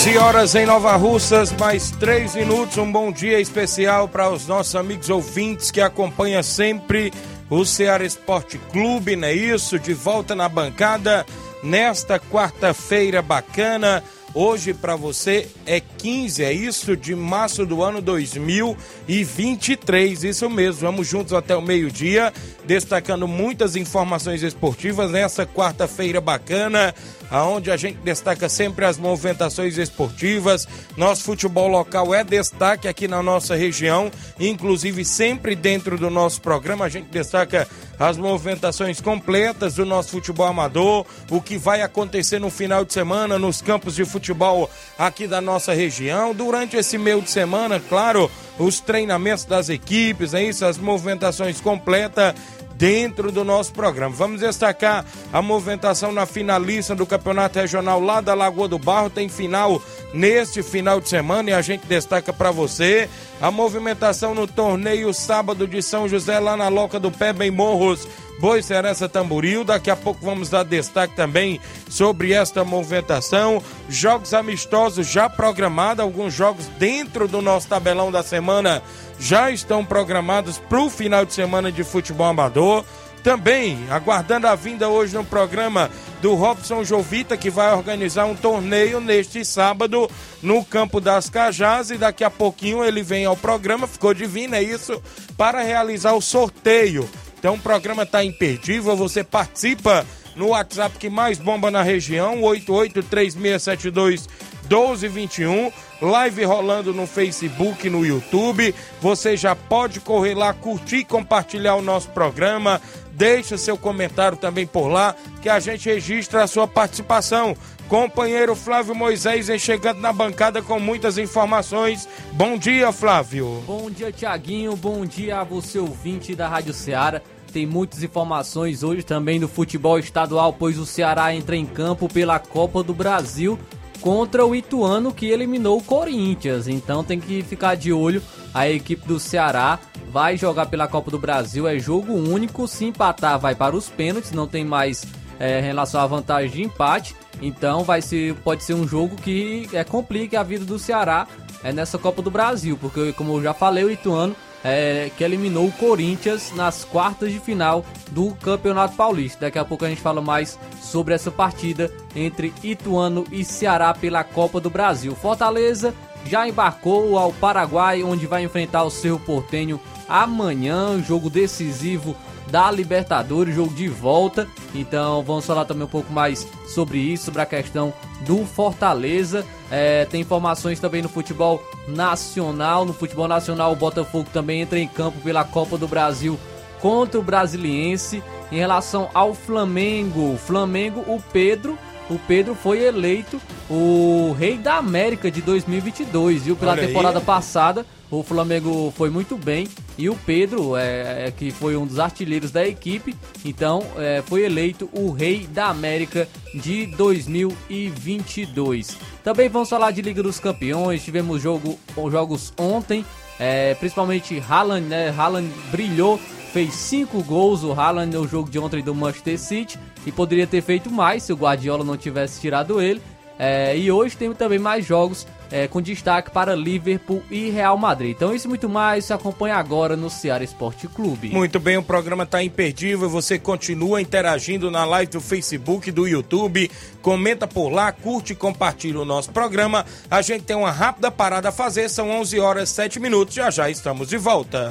11 horas em Nova Russas, mais 3 minutos. Um bom dia especial para os nossos amigos ouvintes que acompanham sempre o Ceará Esporte Clube, não é isso? De volta na bancada nesta quarta-feira bacana. Hoje para você é 15, é isso? De março do ano 2023. Isso mesmo. Vamos juntos até o meio-dia, destacando muitas informações esportivas nessa quarta-feira bacana aonde a gente destaca sempre as movimentações esportivas. Nosso futebol local é destaque aqui na nossa região, inclusive sempre dentro do nosso programa a gente destaca as movimentações completas do nosso futebol amador, o que vai acontecer no final de semana nos campos de futebol aqui da nossa região. Durante esse meio de semana, claro, os treinamentos das equipes, é isso, as movimentações completas dentro do nosso programa. Vamos destacar a movimentação na finalista do Campeonato Regional lá da Lagoa do Barro. Tem final neste final de semana e a gente destaca para você a movimentação no torneio sábado de São José lá na Loca do Pé, bem Morros. Boi Serança Tamboril. Daqui a pouco vamos dar destaque também sobre esta movimentação. Jogos amistosos já programados, alguns jogos dentro do nosso tabelão da semana já estão programados para o final de semana de futebol amador. Também aguardando a vinda hoje no programa do Robson Jovita, que vai organizar um torneio neste sábado no Campo das Cajás. E daqui a pouquinho ele vem ao programa, ficou divino, é isso, para realizar o sorteio. Então o programa está imperdível, você participa no WhatsApp que mais bomba na região, 883672 1221. Live rolando no Facebook, no YouTube. Você já pode correr lá, curtir compartilhar o nosso programa. Deixa seu comentário também por lá, que a gente registra a sua participação. Companheiro Flávio Moisés vem chegando na bancada com muitas informações. Bom dia, Flávio. Bom dia, Tiaguinho. Bom dia a você, ouvinte da Rádio Ceará. Tem muitas informações hoje também do futebol estadual, pois o Ceará entra em campo pela Copa do Brasil contra o Ituano que eliminou o Corinthians. Então tem que ficar de olho. A equipe do Ceará vai jogar pela Copa do Brasil. É jogo único. Se empatar, vai para os pênaltis. Não tem mais é, relação à vantagem de empate. Então vai ser, pode ser um jogo que é, complique a vida do Ceará é, nessa Copa do Brasil. Porque, como eu já falei, o Ituano é, que eliminou o Corinthians nas quartas de final do Campeonato Paulista. Daqui a pouco a gente fala mais sobre essa partida entre Ituano e Ceará pela Copa do Brasil. Fortaleza já embarcou ao Paraguai, onde vai enfrentar o Cerro Portenho amanhã, jogo decisivo da Libertadores, jogo de volta. Então vamos falar também um pouco mais sobre isso, sobre a questão do Fortaleza. É, tem informações também no futebol nacional. No futebol nacional, o Botafogo também entra em campo pela Copa do Brasil contra o Brasiliense. Em relação ao Flamengo, Flamengo, o Pedro o Pedro foi eleito o Rei da América de 2022, viu? Pela temporada passada, o Flamengo foi muito bem e o Pedro, é, é que foi um dos artilheiros da equipe, então é, foi eleito o Rei da América de 2022. Também vamos falar de Liga dos Campeões, tivemos jogo, jogos ontem, é, principalmente Haaland, né? Haaland brilhou fez cinco gols o Haaland no jogo de ontem do Manchester City e poderia ter feito mais se o Guardiola não tivesse tirado ele. É, e hoje tem também mais jogos é, com destaque para Liverpool e Real Madrid. Então, isso e muito mais se acompanha agora no Ceará Esporte Clube. Muito bem, o programa está imperdível. Você continua interagindo na live do Facebook, do YouTube. Comenta por lá, curte e compartilha o nosso programa. A gente tem uma rápida parada a fazer, são 11 horas 7 minutos. Já já estamos de volta.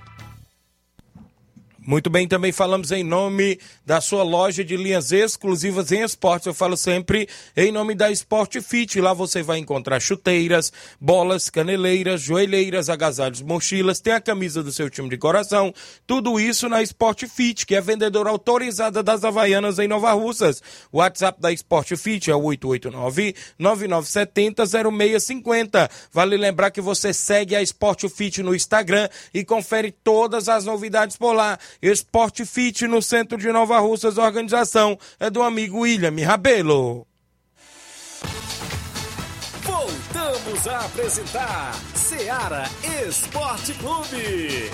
Muito bem, também falamos em nome da sua loja de linhas exclusivas em esportes. Eu falo sempre em nome da Sport Fit. Lá você vai encontrar chuteiras, bolas, caneleiras, joelheiras, agasalhos, mochilas, tem a camisa do seu time de coração. Tudo isso na Sport Fit, que é vendedora autorizada das Havaianas em Nova Russas. O WhatsApp da Sport Fit é o 889-9970-0650. Vale lembrar que você segue a Sport Fit no Instagram e confere todas as novidades por lá. Esporte Fit no centro de Nova Russas, organização é do amigo William Rabelo. Voltamos a apresentar Seara Esporte Clube.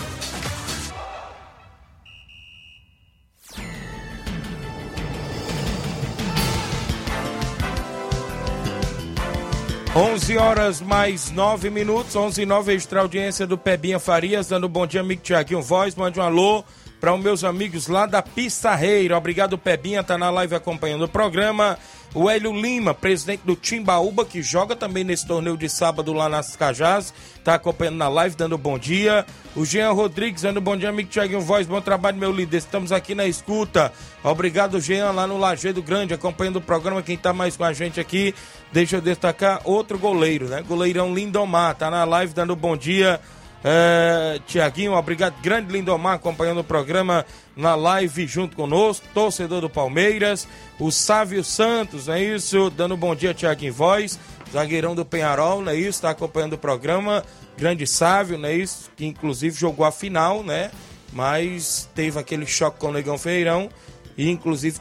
11 horas mais 9 minutos, 11 e 9 extra audiência do Pebinha Farias, dando bom dia, amigo Tiaguinho Voz, mande um alô para os meus amigos lá da Pissarreira. Obrigado, Pebinha, tá na live acompanhando o programa. O Hélio Lima, presidente do Timbaúba, que joga também nesse torneio de sábado lá nas Cajás, tá acompanhando na live, dando bom dia. O Jean Rodrigues, dando bom dia, amigo Tiaguinho Voz, bom trabalho, meu líder. Estamos aqui na escuta. Obrigado, Jean, lá no Lajeado Grande, acompanhando o programa. Quem tá mais com a gente aqui, deixa eu destacar outro goleiro, né? Goleirão Lindomar, tá na live, dando bom dia. É, Tiaguinho, obrigado, grande Lindomar, acompanhando o programa na live junto conosco, torcedor do Palmeiras, o Sávio Santos, é isso? Dando bom dia, Tiaguinho Voz, zagueirão do Penharol, não é isso? Está acompanhando o programa, grande Sávio, não é isso? Que inclusive jogou a final, né? Mas teve aquele choque com o Negão Feirão e inclusive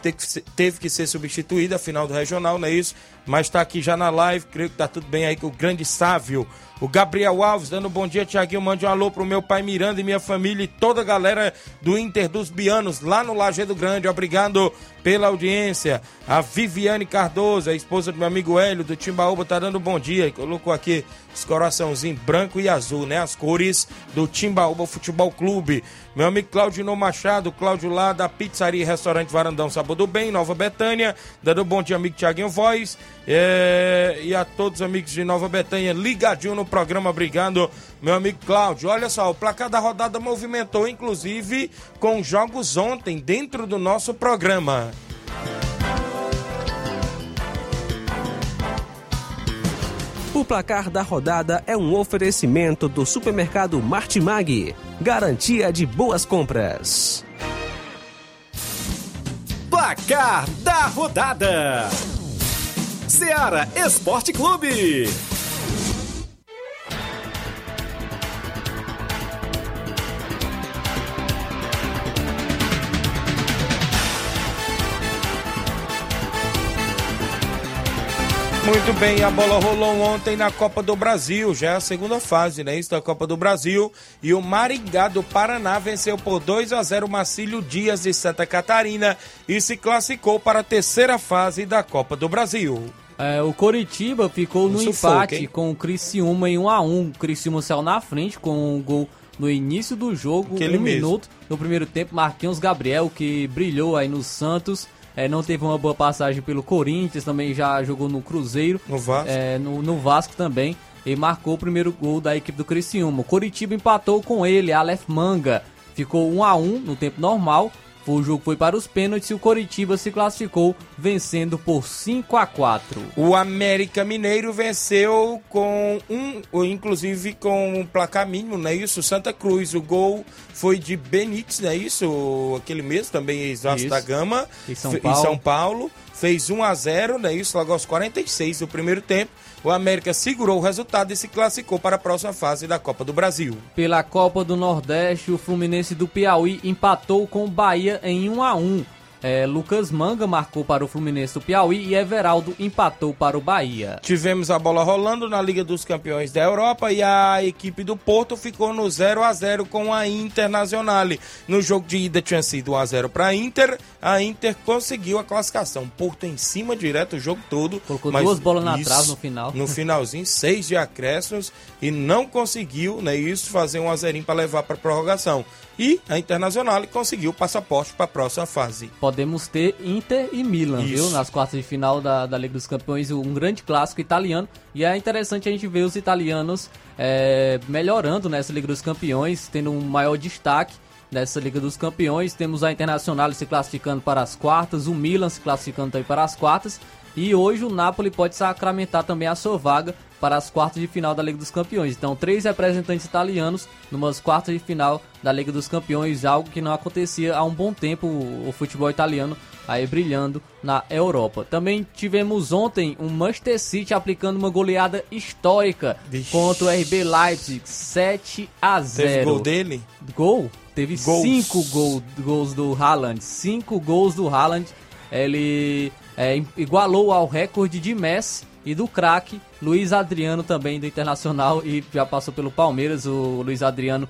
teve que, ser, substituído a final do regional, não é isso? Mas está aqui já na live, creio que tá tudo bem aí com o grande Sávio. O Gabriel Alves dando bom dia, Tiaguinho. Mande um alô pro meu pai Miranda e minha família e toda a galera do Inter dos Bianos, lá no Lajeado Grande. Obrigado pela audiência. A Viviane Cardoso, a esposa do meu amigo Hélio, do Timbaúba, tá dando bom dia. Colocou aqui os coraçãozinhos branco e azul, né? As cores do Timbaúba Futebol Clube. Meu amigo Claudino Machado, Cláudio lá da Pizzaria e Restaurante Varandão Sabor do Bem, Nova Betânia. Dando bom dia, amigo Tiaguinho Voz. É, e a todos os amigos de Nova Betânia ligadinho no programa, obrigado, meu amigo Cláudio. Olha só, o placar da rodada movimentou, inclusive, com jogos ontem dentro do nosso programa. O placar da rodada é um oferecimento do supermercado Martimag. Garantia de boas compras. Placar da rodada. Seara Esporte Clube. Muito bem, a bola rolou ontem na Copa do Brasil, já é a segunda fase, né? Isso da Copa do Brasil. E o Maringá do Paraná venceu por 2 a 0 o Marcílio Dias de Santa Catarina e se classificou para a terceira fase da Copa do Brasil. É, o Coritiba ficou no empate com o Criciúma em 1 a 1 O Criciúma saiu na frente com um gol no início do jogo, Aquele um mesmo. minuto no primeiro tempo. Marquinhos Gabriel, que brilhou aí no Santos, é, não teve uma boa passagem pelo Corinthians, também já jogou no Cruzeiro. No Vasco. É, no, no Vasco também. E marcou o primeiro gol da equipe do Criciúma. O Coritiba empatou com ele, Aleph Manga. Ficou 1 a 1 no tempo normal. O jogo foi para os pênaltis e o Coritiba se classificou vencendo por 5 a 4. O América Mineiro venceu com um, inclusive com um placar mínimo, não é isso? Santa Cruz. O gol foi de Benítez, não é isso? Aquele mesmo, também Isso. da Gama. Em São Paulo. Em São Paulo. Fez 1 a 0 não é isso? Logo aos 46 do primeiro tempo. O América segurou o resultado e se classificou para a próxima fase da Copa do Brasil. Pela Copa do Nordeste, o Fluminense do Piauí empatou com o Bahia em 1 a 1. É, Lucas Manga marcou para o Fluminense do Piauí e Everaldo empatou para o Bahia. Tivemos a bola rolando na Liga dos Campeões da Europa e a equipe do Porto ficou no 0 a 0 com a Internacional. No jogo de ida tinha sido 1 a 0 para a Inter, a Inter conseguiu a classificação. Porto em cima direto o jogo todo. Colocou mas duas bolas na trave no final. No finalzinho, seis de acréscimos e não conseguiu, né, isso fazer um a 0 para levar para prorrogação. E a Internacional conseguiu o passaporte para a próxima fase. Podemos ter Inter e Milan, Isso. viu? Nas quartas de final da, da Liga dos Campeões, um grande clássico italiano. E é interessante a gente ver os italianos é, melhorando nessa Liga dos Campeões, tendo um maior destaque nessa Liga dos Campeões. Temos a Internacional se classificando para as quartas, o Milan se classificando também para as quartas. E hoje o Napoli pode sacramentar também a sua vaga para as quartas de final da Liga dos Campeões. Então, três representantes italianos numas quartas de final da Liga dos Campeões, algo que não acontecia há um bom tempo o, o futebol italiano aí brilhando na Europa. Também tivemos ontem um Manchester City aplicando uma goleada histórica Vixe. contra o RB Leipzig, 7 a 0. Teve gol dele? Gol? Teve Gols. cinco gol, gols do Haaland. Cinco gols do Haaland. Ele é, igualou ao recorde de Messi e do craque Luiz Adriano também do Internacional e já passou pelo Palmeiras. O Luiz Adriano,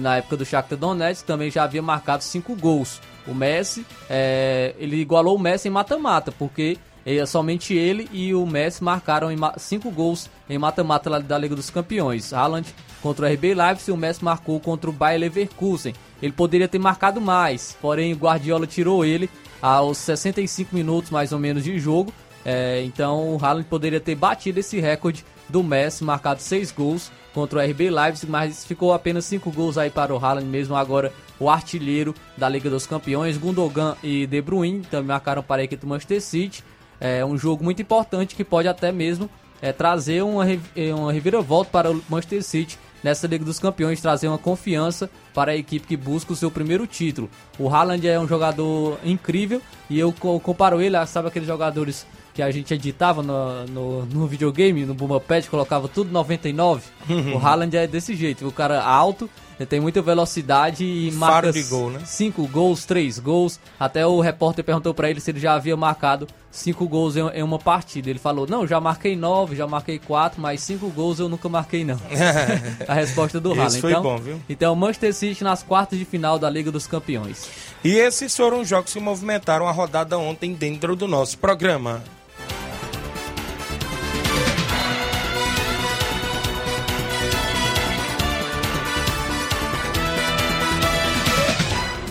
na época do Shakhtar Donetsk, também já havia marcado cinco gols. O Messi, é, ele igualou o Messi em mata-mata, porque somente ele e o Messi marcaram cinco gols em mata-mata da Liga dos Campeões. Haaland contra o RB Leipzig, o Messi marcou contra o Bayer Leverkusen. Ele poderia ter marcado mais, porém o Guardiola tirou ele aos 65 minutos mais ou menos de jogo. É, então o Haaland poderia ter batido esse recorde do Messi, marcado seis gols contra o RB Leipzig, mas ficou apenas cinco gols aí para o Haaland, mesmo agora o artilheiro da Liga dos Campeões. Gundogan e De Bruyne também marcaram para a equipe do Manchester City. É um jogo muito importante que pode até mesmo é, trazer uma, eh, uma reviravolta para o Manchester City nessa Liga dos Campeões, trazer uma confiança para a equipe que busca o seu primeiro título. O Haaland é um jogador incrível e eu co- comparo ele, a- sabe aqueles jogadores que a gente editava no, no, no videogame, no Bumba Pad, colocava tudo 99? o Haaland é desse jeito, o cara alto, tem muita velocidade e Faro marca de gol, né? cinco gols, três gols. Até o repórter perguntou pra ele se ele já havia marcado cinco gols em, uma partida. Ele falou: Não, já marquei nove, já marquei quatro, mas cinco gols eu nunca marquei, não. a resposta do Haaland. foi então, bom, viu? Então, Manchester City nas quartas de final da Liga dos Campeões. E esses foram os jogos que movimentaram a rodada ontem dentro do nosso programa.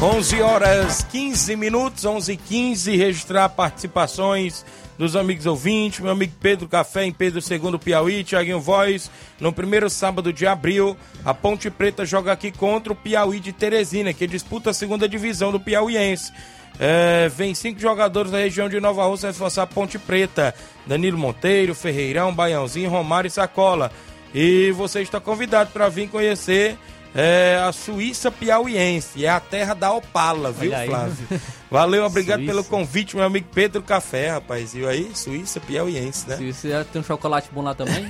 11 horas 15 minutos, 11 e 15 registrar participações dos amigos ouvintes, meu amigo Pedro Café em Pedro II Piauí, Tiaguinho Voz, no primeiro sábado de abril, a Ponte Preta joga aqui contra o Piauí de Teresina, que disputa a segunda divisão do Piauiense. É, vem cinco jogadores da região de Nova Rússia reforçar a Ponte Preta, Danilo Monteiro, Ferreirão, Baiãozinho, Romário e Sacola. E você está convidado para vir conhecer é, a Suíça Piauiense, é a terra da Opala, viu. Flávio? Valeu, obrigado Suíça. pelo convite, meu amigo Pedro Café, rapaz. Viu aí? Suíça Piauiense, né? Você tem um chocolate bom lá também,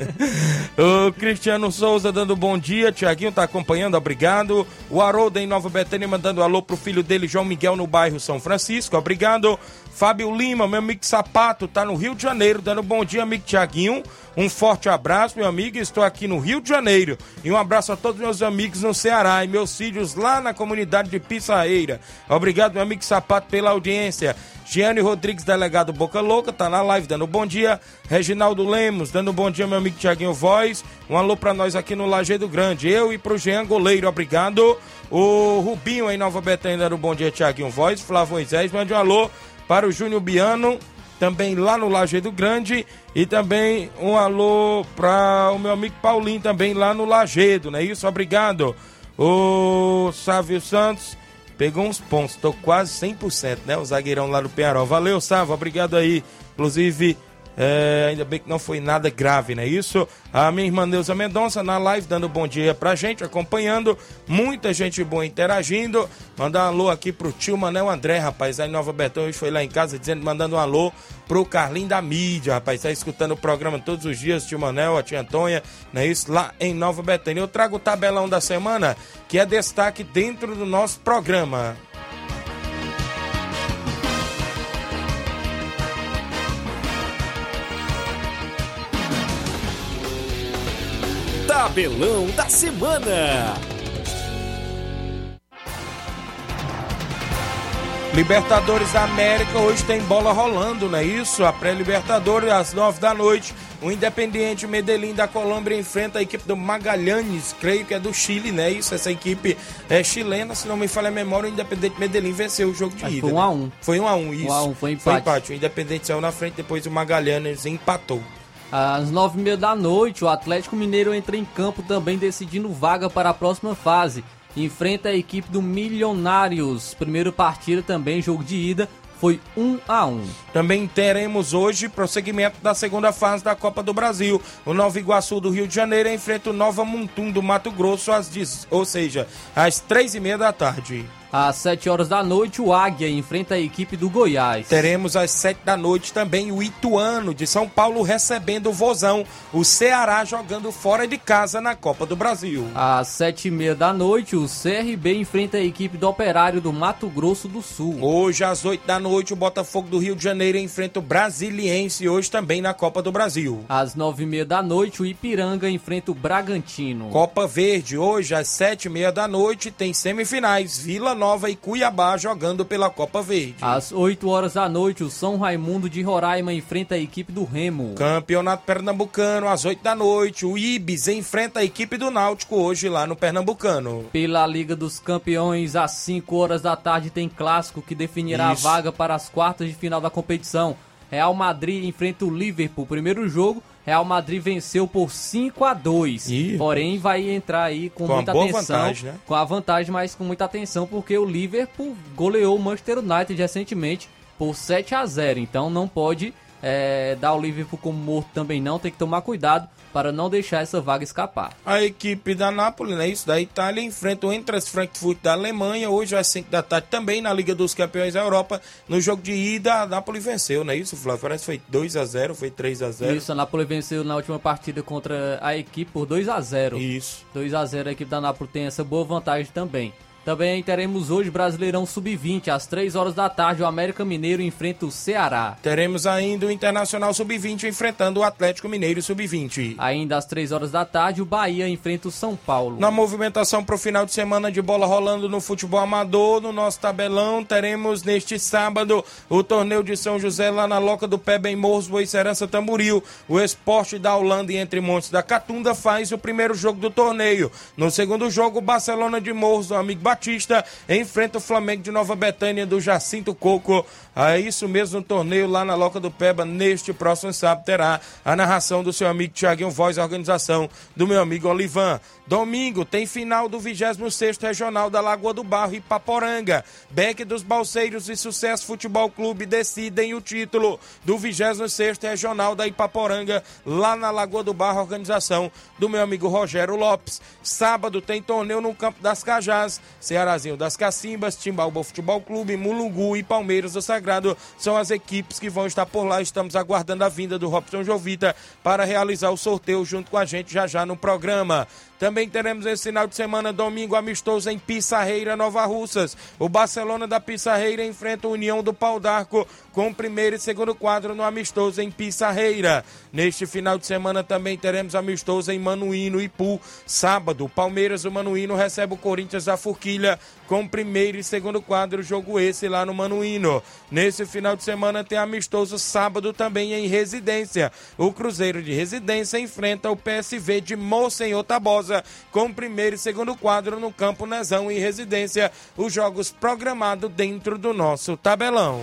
O Cristiano Souza dando bom dia, Tiaguinho tá acompanhando, obrigado. O Haroldo em Nova Betânia mandando alô pro filho dele, João Miguel, no bairro São Francisco, obrigado. Fábio Lima, meu amigo Sapato, tá no Rio de Janeiro, dando bom dia, amigo Tiaguinho. Um forte abraço, meu amigo. Estou aqui no Rio de Janeiro. E um abraço a todos meus amigos no Ceará e meus filhos lá na comunidade de Pissarreira. Obrigado, meu amigo Sapato, pela audiência. Giane Rodrigues, delegado Boca Louca, tá na live dando bom dia. Reginaldo Lemos, dando bom dia, meu amigo Tiaguinho Voz. Um alô pra nós aqui no Lajeado Grande. Eu e pro Jean Goleiro, obrigado. O Rubinho em Nova Betânia dando bom dia, Tiaguinho Voz. Flávio Moisés, mande um alô para o Júnior Biano, também lá no Lajeado Grande. E também um alô para o meu amigo Paulinho, também lá no Lajeado, não é isso? Obrigado. O Sávio Santos pegou uns pontos, tô quase 100%, né? O zagueirão lá do Penharol. Valeu, Sávio, obrigado aí. Inclusive, é, ainda bem que não foi nada grave, não é isso? A minha irmã Neuza Mendonça na live dando bom dia pra gente, acompanhando. Muita gente boa interagindo. Mandar um alô aqui pro tio Manel André, rapaz, aí Nova Betão. Hoje foi lá em casa dizendo, mandando um alô pro Carlinho da mídia, rapaz. Tá escutando o programa todos os dias, tio Manel, a tia Antônia, não é isso? Lá em Nova Betânia. Eu trago o tabelão da semana, que é destaque dentro do nosso programa. Tabelão da Semana. Libertadores da América, hoje tem bola rolando, não é isso? A pré-Libertadores, às nove da noite. O Independiente Medellín da Colômbia enfrenta a equipe do Magalhães, creio que é do Chile, né? Isso, essa equipe é chilena, se não me falha a memória, o Independente Medellín venceu o jogo de ida. foi um né? a um. Foi um a um, isso. Um a um, foi Foi empate. empate. O Independente saiu na frente, depois o Magalhães empatou. Às nove e meia da noite, o Atlético Mineiro entra em campo também decidindo vaga para a próxima fase. Enfrenta a equipe do Milionários. Primeiro partida também, jogo de ida, foi 1 a 1 Também teremos hoje prosseguimento da segunda fase da Copa do Brasil. O Nova Iguaçu do Rio de Janeiro enfrenta o Nova Muntum do Mato Grosso, às 10, ou seja, às três e meia da tarde. Às 7 horas da noite, o Águia enfrenta a equipe do Goiás. Teremos às sete da noite também o Ituano de São Paulo recebendo o Vozão. O Ceará jogando fora de casa na Copa do Brasil. Às 7 e meia da noite, o CRB enfrenta a equipe do Operário do Mato Grosso do Sul. Hoje, às 8 da noite, o Botafogo do Rio de Janeiro enfrenta o Brasiliense, hoje também na Copa do Brasil. Às 9 e meia da noite, o Ipiranga enfrenta o Bragantino. Copa Verde, hoje às sete e meia da noite, tem semifinais. Vila Nova e Cuiabá jogando pela Copa Verde. Às 8 horas da noite, o São Raimundo de Roraima enfrenta a equipe do Remo. Campeonato Pernambucano, às 8 da noite, o Ibis enfrenta a equipe do Náutico hoje lá no Pernambucano. Pela Liga dos Campeões, às 5 horas da tarde, tem clássico que definirá Isso. a vaga para as quartas de final da competição. Real Madrid enfrenta o Liverpool. Primeiro jogo, Real Madrid venceu por 5 a 2 Ih. Porém, vai entrar aí com, Com muita atenção. vantagem, né? Com a vantagem, mas com muita atenção, porque o Liverpool goleou o Manchester United recentemente por 7 a 0 Então não pode é, dar o Liverpool como morto também não. Tem que tomar cuidado para não deixar essa vaga escapar. A equipe da Nápoles, né, isso da Itália, enfrenta o Eintracht Frankfurt da Alemanha, hoje às 5 da tarde também na Liga dos Campeões da Europa. No jogo de ida, a Nápoles venceu, não é isso, Flávio? Parece que foi 2 a 0 foi 3 a 0 Isso, a Napoli venceu na última partida contra a equipe por 2 a 0 Isso. 2 a 0 a equipe da Napoli tem essa boa vantagem também. Também teremos hoje Brasileirão Sub-20, às 3 horas da tarde, o América Mineiro enfrenta o Ceará. Teremos ainda o Internacional Sub-20 enfrentando o Atlético Mineiro Sub-20. Ainda às 3 horas da tarde, o Bahia enfrenta o São Paulo. Na movimentação para o final de semana de bola rolando no futebol amador, no nosso tabelão, teremos neste sábado o torneio de São José lá na Loca do Pé, bem Morros, Boicerança Tamboril. O esporte da Holanda e Entre Montes da Catunda faz o primeiro jogo do torneio. No segundo jogo, o Barcelona de Morros, do amigo Batista, enfrenta o Flamengo de Nova Betânia do Jacinto Coco. É isso mesmo, no torneio lá na Loca do Peba, neste próximo sábado, terá a narração do seu amigo Tiaguinho Voz, a organização do meu amigo Olivan. Domingo tem final do 26º Regional da Lagoa do Barro, Ipaporanga. Beck dos Balseiros e Sucesso Futebol Clube decidem o título do 26º Regional da Ipaporanga, lá na Lagoa do Barro, organização do meu amigo Rogério Lopes. Sábado tem torneio no Campo das Cajás, Cearazinho das Cacimbas, Timbaúba Futebol Clube, Mulungu e Palmeiras do Sagrado são as equipes que vão estar por lá. Estamos aguardando a vinda do Robson Jovita para realizar o sorteio junto com a gente já já no programa. Também teremos esse final de semana, domingo, amistoso em Pissarreira, Nova Russas. O Barcelona da Pissarreira enfrenta o União do Pau d'Arco com o primeiro e segundo quadro no amistoso em Pissarreira. Neste final de semana também teremos amistoso em Manuíno e Ipu. Sábado, Palmeiras do Manuíno recebe o Corinthians da Forquilha com primeiro e segundo quadro, jogo esse lá no Manuíno. Nesse final de semana tem amistoso sábado também em Residência. O Cruzeiro de Residência enfrenta o PSV de Monsenhor Tabosa com primeiro e segundo quadro no Campo Nezão em Residência. Os jogos programados dentro do nosso tabelão.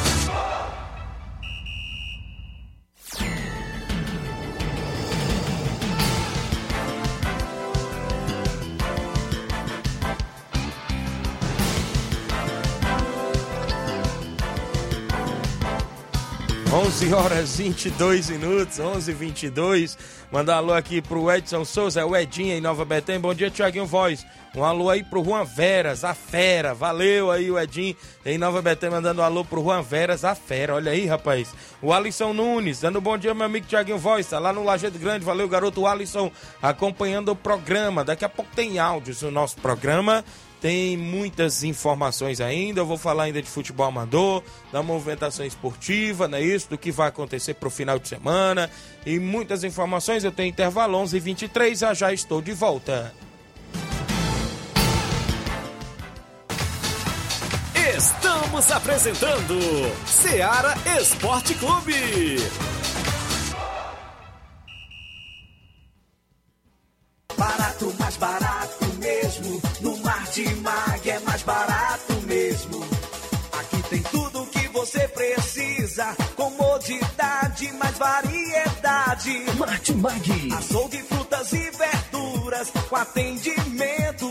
11 horas 22 minutos, 11 22 Mandar alô aqui pro Edson Souza, o Edinho em Nova Betânia. Bom dia, Tiaguinho Voz. Um alô aí pro Juan Veras, a fera. Valeu aí o Edinho em Nova Betânia, mandando um alô pro Juan Veras, a fera. Olha aí, rapaz. O Alisson Nunes, dando um bom dia, meu amigo Tiaguinho Voz. Tá lá no Lajeado Grande. Valeu, garoto Alisson, acompanhando o programa. Daqui a pouco tem áudios no nosso programa. Tem muitas informações ainda. Eu vou falar ainda de futebol amador, da movimentação esportiva, não é isso? Do que vai acontecer pro final de semana. E muitas informações. Eu tenho intervalo 11 h 23 Já já estou de volta. Estamos apresentando Seara Esporte Clube. Barato, mais barato mesmo. No Martimag é mais barato mesmo. Aqui tem tudo o que você precisa. Comodidade, mais variedade. Martimag. Açougue, frutas e verduras. Com atendimento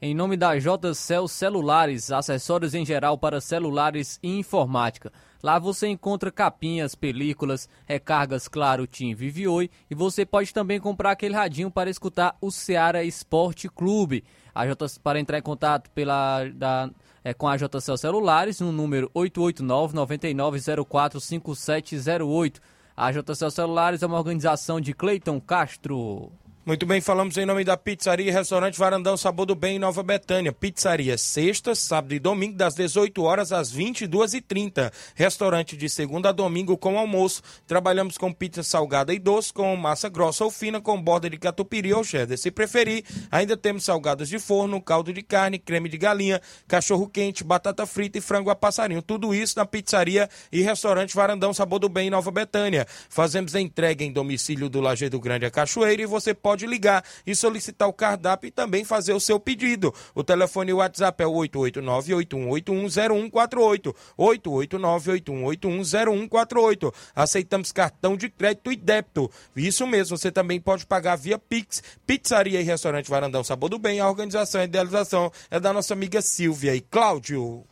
Em nome da JCL Celulares, acessórios em geral para celulares e informática. Lá você encontra capinhas, películas, recargas Claro, Tim, Vivi Oi e você pode também comprar aquele radinho para escutar o Seara Esporte Clube. A J, para entrar em contato pela, da, é, com a JCL Celulares no número 889-9904-5708. A JCL Celulares é uma organização de Cleiton Castro. Muito bem, falamos em nome da Pizzaria e Restaurante Varandão Sabor do Bem em Nova Betânia. Pizzaria sexta, sábado e domingo das 18 horas às 22h30. Restaurante de segunda a domingo com almoço. Trabalhamos com pizza salgada e doce, com massa grossa ou fina, com borda de catupiry ou cheddar. Se preferir, ainda temos salgados de forno, caldo de carne, creme de galinha, cachorro quente, batata frita e frango a passarinho. Tudo isso na Pizzaria e Restaurante Varandão Sabor do Bem em Nova Betânia. Fazemos a entrega em domicílio do Lajeado Grande a Cachoeira e você pode pode ligar e solicitar o cardápio e também fazer o seu pedido. O telefone WhatsApp é o 889-8181-0148. 889-8181-0148. Aceitamos cartão de crédito e débito. Isso mesmo, você também pode pagar via Pix. Pizzaria e Restaurante Varandão Sabor do Bem. A organização e idealização é da nossa amiga Silvia e Cláudio.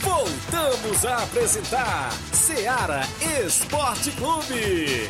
Voltamos a apresentar Seara Esporte Clube.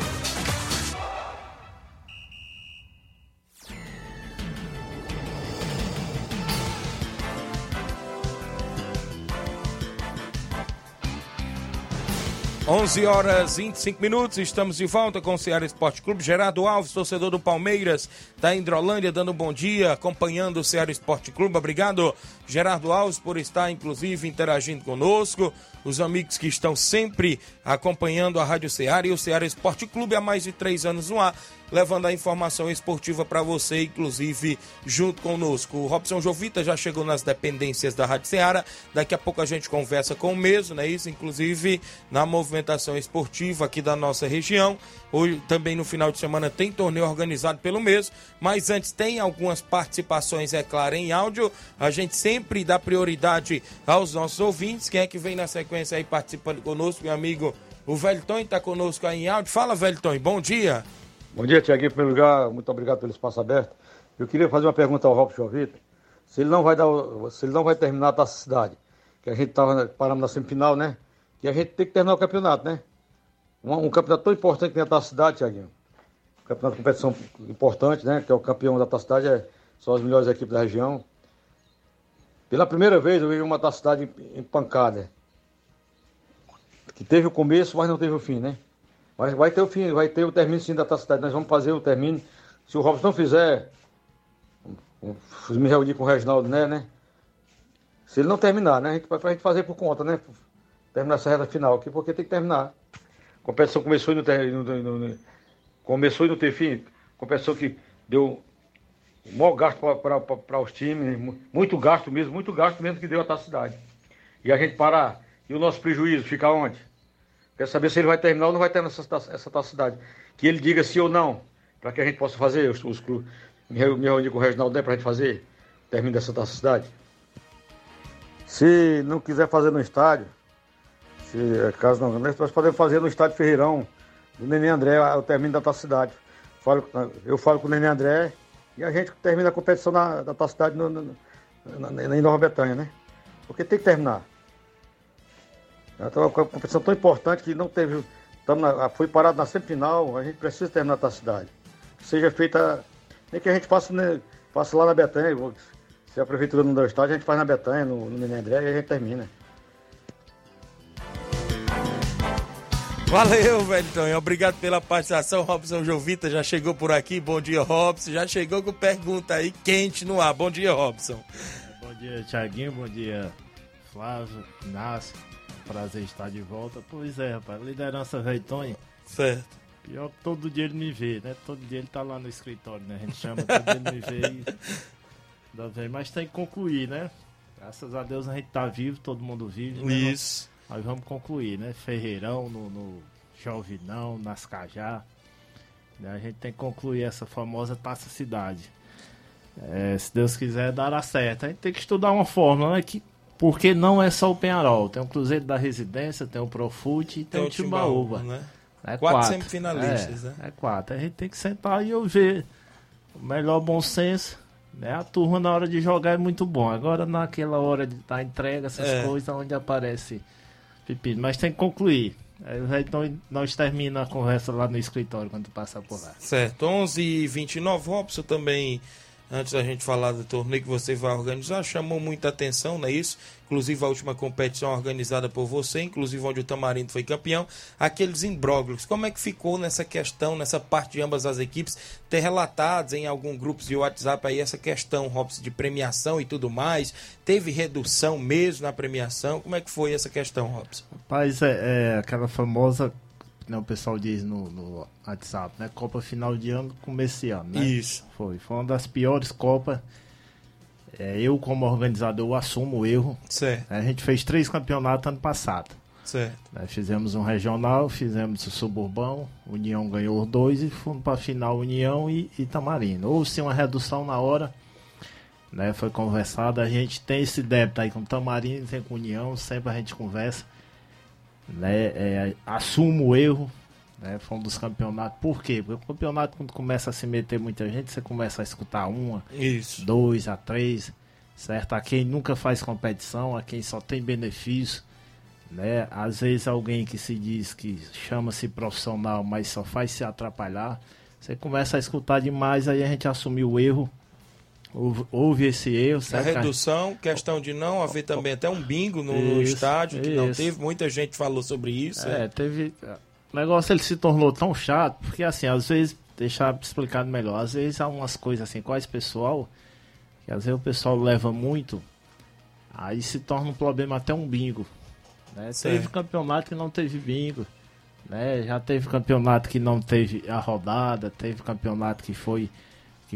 11 horas 25 minutos, estamos de volta com o Ceará Esporte Clube. Gerardo Alves, torcedor do Palmeiras, da Hidrolândia, dando um bom dia, acompanhando o Ceará Esporte Clube. Obrigado, Gerardo Alves, por estar, inclusive, interagindo conosco. os amigos que estão sempre acompanhando a Rádio Ceará e o Ceará Esporte Clube há mais de três anos no ar, levando a informação esportiva para você, inclusive junto conosco. O Robson Jovita já chegou nas dependências da Rádio Ceará, daqui a pouco a gente conversa com o mesmo, né? Isso, inclusive na movimentação esportiva aqui da nossa região. Hoje também no final de semana tem torneio organizado pelo mesmo, mas antes tem algumas participações, é claro, em áudio. A gente sempre dá prioridade aos nossos ouvintes. Quem é que vem na sequência aí participando conosco, meu amigo? O Velton está conosco aí em áudio. Fala, Velton, bom dia. Bom dia, Tiaguinho. Em primeiro lugar, muito obrigado pelo espaço aberto. Eu queria fazer uma pergunta ao Robson Jovita. Se ele não vai dar, se ele não vai terminar a taça cidade, que a gente estava parando na semifinal, né? Que a gente tem que terminar o campeonato, né? Um, um campeonato tão importante que nem a taça cidade, Tiaguinho. Um campeonato de competição importante, né? Que é o campeão da taça cidade, é, são as melhores equipes da região. Pela primeira vez eu vi uma taça cidade empancada. Que teve o começo, mas não teve o fim, né? Mas vai ter o fim, vai ter o término sim da taça cidade. Nós vamos fazer o término. Se o Robson não fizer, me reunir com o Reginaldo, né, né? Se ele não terminar, né? A gente, pra gente fazer por conta, né? Terminar essa reta final aqui, porque tem que terminar. A competição começou e não, ter, não, não, não começou e não fim. Competição que deu o maior gasto para os times, muito gasto mesmo, muito gasto mesmo que deu a taça cidade. E a gente parar, e o nosso prejuízo fica onde? Quer saber se ele vai terminar ou não vai terminar essa, essa cidade. Que ele diga sim ou não, para que a gente possa fazer os, os clubes. Me reunir com o Reginaldo né, para a gente fazer, termine dessa taça cidade. Se não quiser fazer no estádio, se caso não, nós podemos fazer no estádio Ferreirão, do Nenê André, o término da taça cidade. Falo, eu falo com o Nenê André e a gente termina a competição na, da taça cidade no, no, na, em Nova Betânia, né? Porque tem que terminar. Então, é uma competição tão importante que não teve. Na, foi parado na semifinal, a gente precisa terminar a cidade. Seja feita. Nem que a gente faça, né, faça lá na Betânia. Se a prefeitura não der estádio, a gente faz na Betânia, no, no Nenê André, e a gente termina. Valeu, Velton. Obrigado pela participação. Robson Jovita já chegou por aqui. Bom dia, Robson. Já chegou com pergunta aí quente no ar. Bom dia, Robson. Bom dia, Tiaguinho. Bom dia, Flávio, Inácio. Prazer estar de volta. Pois é, rapaz. Liderança Velton. Certo. Pior que todo dia ele me vê, né? Todo dia ele tá lá no escritório, né? A gente chama, todo dia ele me vê e... Mas tem que concluir, né? Graças a Deus a gente tá vivo, todo mundo vive. Né? Isso. Nós vamos concluir, né? Ferreirão, no, no Jovinão, nas Cajá. Né? A gente tem que concluir essa famosa Taça Cidade. É, se Deus quiser, dará certo. A gente tem que estudar uma fórmula, né? Que, porque não é só o Penharol. Tem o Cruzeiro da Residência, tem o Profute e tem, tem o Timbaúba. Né? É quatro, quatro semifinalistas, é, né? É quatro. A gente tem que sentar e ouvir o melhor bom senso né? A turma na hora de jogar é muito bom. Agora naquela hora de dar entrega, essas é. coisas, onde aparece pepino. Mas tem que concluir. Então nós termina a conversa lá no escritório quando passar por lá. Certo, 11 h 29 Robson também antes da gente falar do torneio que você vai organizar, chamou muita atenção, não é isso? Inclusive a última competição organizada por você, inclusive onde o Tamarindo foi campeão, aqueles imbróglios. Como é que ficou nessa questão, nessa parte de ambas as equipes, ter relatados em algum grupo de WhatsApp aí essa questão, Robson, de premiação e tudo mais? Teve redução mesmo na premiação? Como é que foi essa questão, Robson? Rapaz, é, é aquela famosa né, o pessoal diz no, no, WhatsApp, né? Copa final de ano, começo ano, né? Isso. Foi. Foi uma das piores Copas. É, eu, como organizador, assumo o erro. Certo. A gente fez três campeonatos ano passado. Certo. Fizemos um regional, fizemos o suburbão, União ganhou os dois e fomos para a final União e Itamarino. Houve uma redução na hora, né? Foi conversado, a gente tem esse débito aí com Tamarino, tem com União, sempre a gente conversa né, é, assumo o erro, né, foi um dos campeonatos. Por quê? Porque o campeonato, quando começa a se meter muita gente, você começa a escutar uma, Isso. dois, a três, certo? A quem nunca faz competição, a quem só tem benefício, né? Às vezes alguém que se diz que chama-se profissional, mas só faz se atrapalhar. Você começa a escutar demais, aí a gente assumiu o erro Houve, esse erro. Certo? A redução, questão de não haver também até um bingo no, isso, no estádio, que isso. não teve, muita gente falou sobre isso. É, é, teve. O negócio ele se tornou tão chato, porque assim, às vezes, deixar explicado melhor, às vezes há umas coisas assim, quais pessoal, que às vezes o pessoal leva muito, aí se torna um problema até um bingo. Né? Teve campeonato que não teve bingo. Né? Já teve campeonato que não teve a rodada, teve campeonato que foi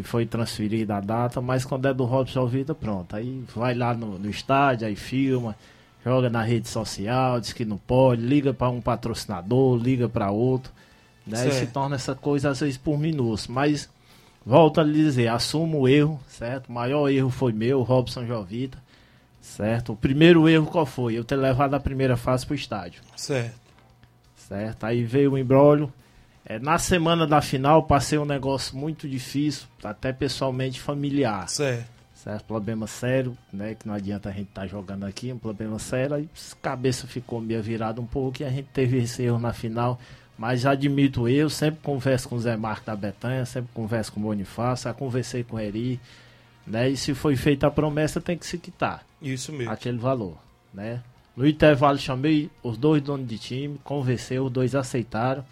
que foi transferida a data, mas quando é do Robson Vida, pronto. Aí vai lá no, no estádio, aí filma, joga na rede social, diz que não pode, liga para um patrocinador, liga para outro. Né? E se torna essa coisa às vezes por minutos. Mas volto a lhe dizer, assumo o erro, certo? O maior erro foi meu, Robson Jovita. Certo? O primeiro erro qual foi? Eu ter levado a primeira fase pro estádio. Certo. Certo? Aí veio o embrólio. É, na semana da final passei um negócio muito difícil, até pessoalmente familiar. Certo. Certo? Problema sério, né? Que não adianta a gente estar jogando aqui, um problema sério. Aí a cabeça ficou meio virada um pouco e a gente teve esse erro na final. Mas admito eu, sempre converso com o Zé Marco da Betanha, sempre converso com o Bonifácio, já conversei com o Eri, né? E se foi feita a promessa, tem que se quitar Isso mesmo. aquele valor, né? No intervalo chamei os dois donos de time, conversei, os dois aceitaram,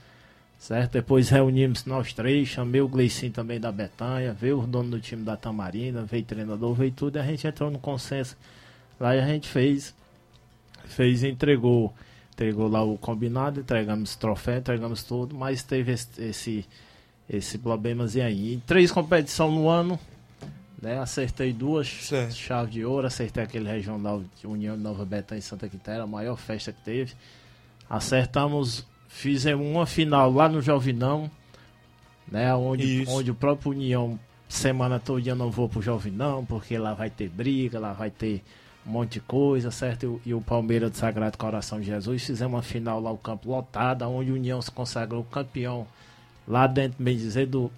certo? Depois reunimos nós três, chamei o Gleicinho também da Betanha, veio os donos do time da Tamarina, veio treinador, veio tudo, e a gente entrou no consenso. Lá e a gente fez, fez e entregou, entregou lá o combinado, entregamos troféu, entregamos tudo, mas teve esse, esse, esse problemazinho aí. Em três competições no ano, né? Acertei duas Certo. chaves de ouro, acertei aquele regional de União de Nova Betânia em Santa Quitéria, a maior festa que teve. Acertamos, fizemos uma final lá no Jovinão, né? Onde, Isso. onde o próprio União, semana toda eu não vou pro Jovinão, porque lá vai ter briga, lá vai ter um monte de coisa, certo? E o- E o Palmeiras do Sagrado Coração de Jesus fizemos uma final lá, o campo lotado, onde o União se consagrou campeão lá dentro, bem dizer, do,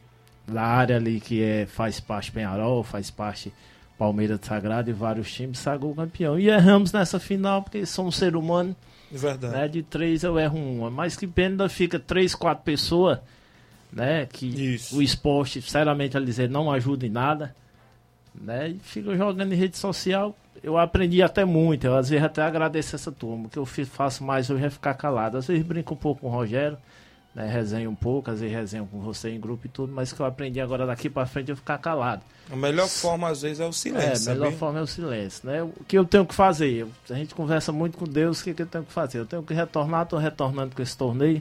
da área ali que é, faz parte Penharol, faz parte Palmeiras do Sagrado e vários times, sagrou campeão. E erramos nessa final, porque somos ser humano, Verdade. né? De três eu erro uma. Mas que pena ainda fica três, quatro pessoas, né? Que Isso. o esporte, sinceramente a dizer, não ajuda em nada. Né? E fica jogando em rede social. Eu aprendi até muito. Eu às vezes até agradeço essa turma. O que eu faço mais hoje é ficar calado. Às vezes brinco um pouco com o Rogério. Né, resenho um pouco, às vezes resenho com você em grupo e tudo, mas que eu aprendi agora daqui pra frente é eu ficar calado. A melhor forma, às vezes, é o É, silêncio. a melhor forma é o silêncio, né? O que eu tenho que fazer? A gente conversa muito com Deus, o que, que eu tenho que fazer? Eu tenho que retornar, estou retornando com esse torneio,